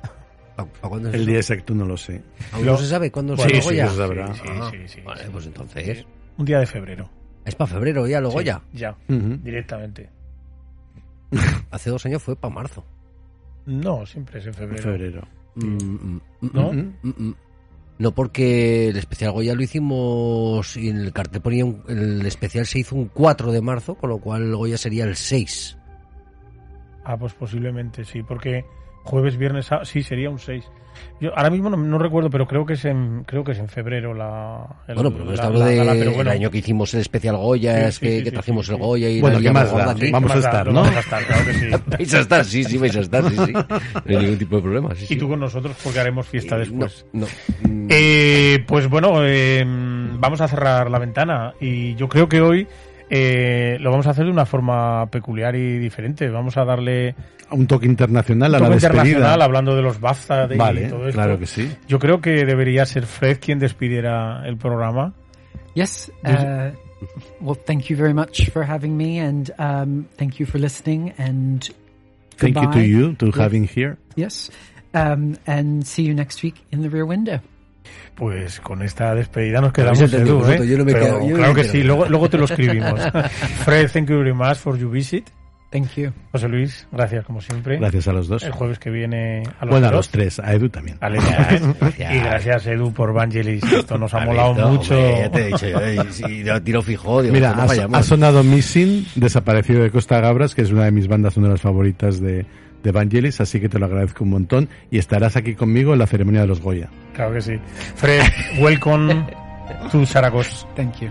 pa- pa cuándo es El eso? día exacto no lo sé. ¿Aún no se sabe cuándo Bueno, son los sí, Goya? se sabrá. Sí, Ah, sí, sí, vale, sí. pues entonces... Un día de febrero. Es para febrero ya, Sí, Goya. Ya, Ujú. directamente. Hace dos años fue para marzo. No, siempre es en En febrero. febrero. Mm, mm, mm, ¿No? mm, mm, mm. No, porque el especial Goya lo hicimos y en el cartel ponía un- el especial se hizo un 4 de marzo, con lo cual Goya sería el 6. Ah, pues posiblemente sí, porque jueves, viernes, sí, sería un 6. Yo ahora mismo no, no recuerdo, pero creo que es en creo que es en febrero la el- Bueno, pero la- hablo la de gala, pero bueno. el año que hicimos el especial Goya, Sí, que, sí, que sí, trajimos sí, el. Goya y Bueno, la ¿qué más da? Vamos a estar, ¿no? Vamos a estar, claro que sí. Vais a estar, sí, sí, vais a estar, sí, sí. No hay ningún tipo de problema, sí, Y sí. tú con nosotros porque haremos fiesta Eh, después. No, no. Eh, pues bueno, eh, vamos a cerrar la ventana y yo creo que hoy eh, lo vamos a hacer de una forma peculiar y diferente. Vamos a darle Un toque internacional un a la toque internacional despedida. hablando de los BAFTA de- y Vale, todo esto. claro que sí. Yo creo que debería ser Fred quien despidiera el programa. Yes. Uh, well, thank you very much for having me, and um, thank you for listening. And Thank you to you to Yes. having here. Yes. Um, and see you next week in the rear window. Pues con esta despedida nos quedamos, Edu, ¿eh? yo no me Pero quedado- yo claro me que sí, quedado. luego, luego te lo escribimos. Fred, thank you very much for your visit. Thank you. José Luis, gracias como siempre. Gracias a los dos. El jueves que viene a los Bueno, a dos. los tres, a Edu también. Vale, ya. Y gracias, Edu, por Vangelis. Esto nos ha ¿Has molado visto? mucho. Hombre, ya te he dicho yo, eh, si lo tiro fijo, digo, Mira, no ha, ha sonado Missing, desaparecido de Costa Gabras, que es una de mis bandas sonoras favoritas de, de Vangelis, así que te lo agradezco un montón y estarás aquí conmigo en la ceremonia de los Goya. Claro que sí. Fred, welcome to Zaragoza. Thank you.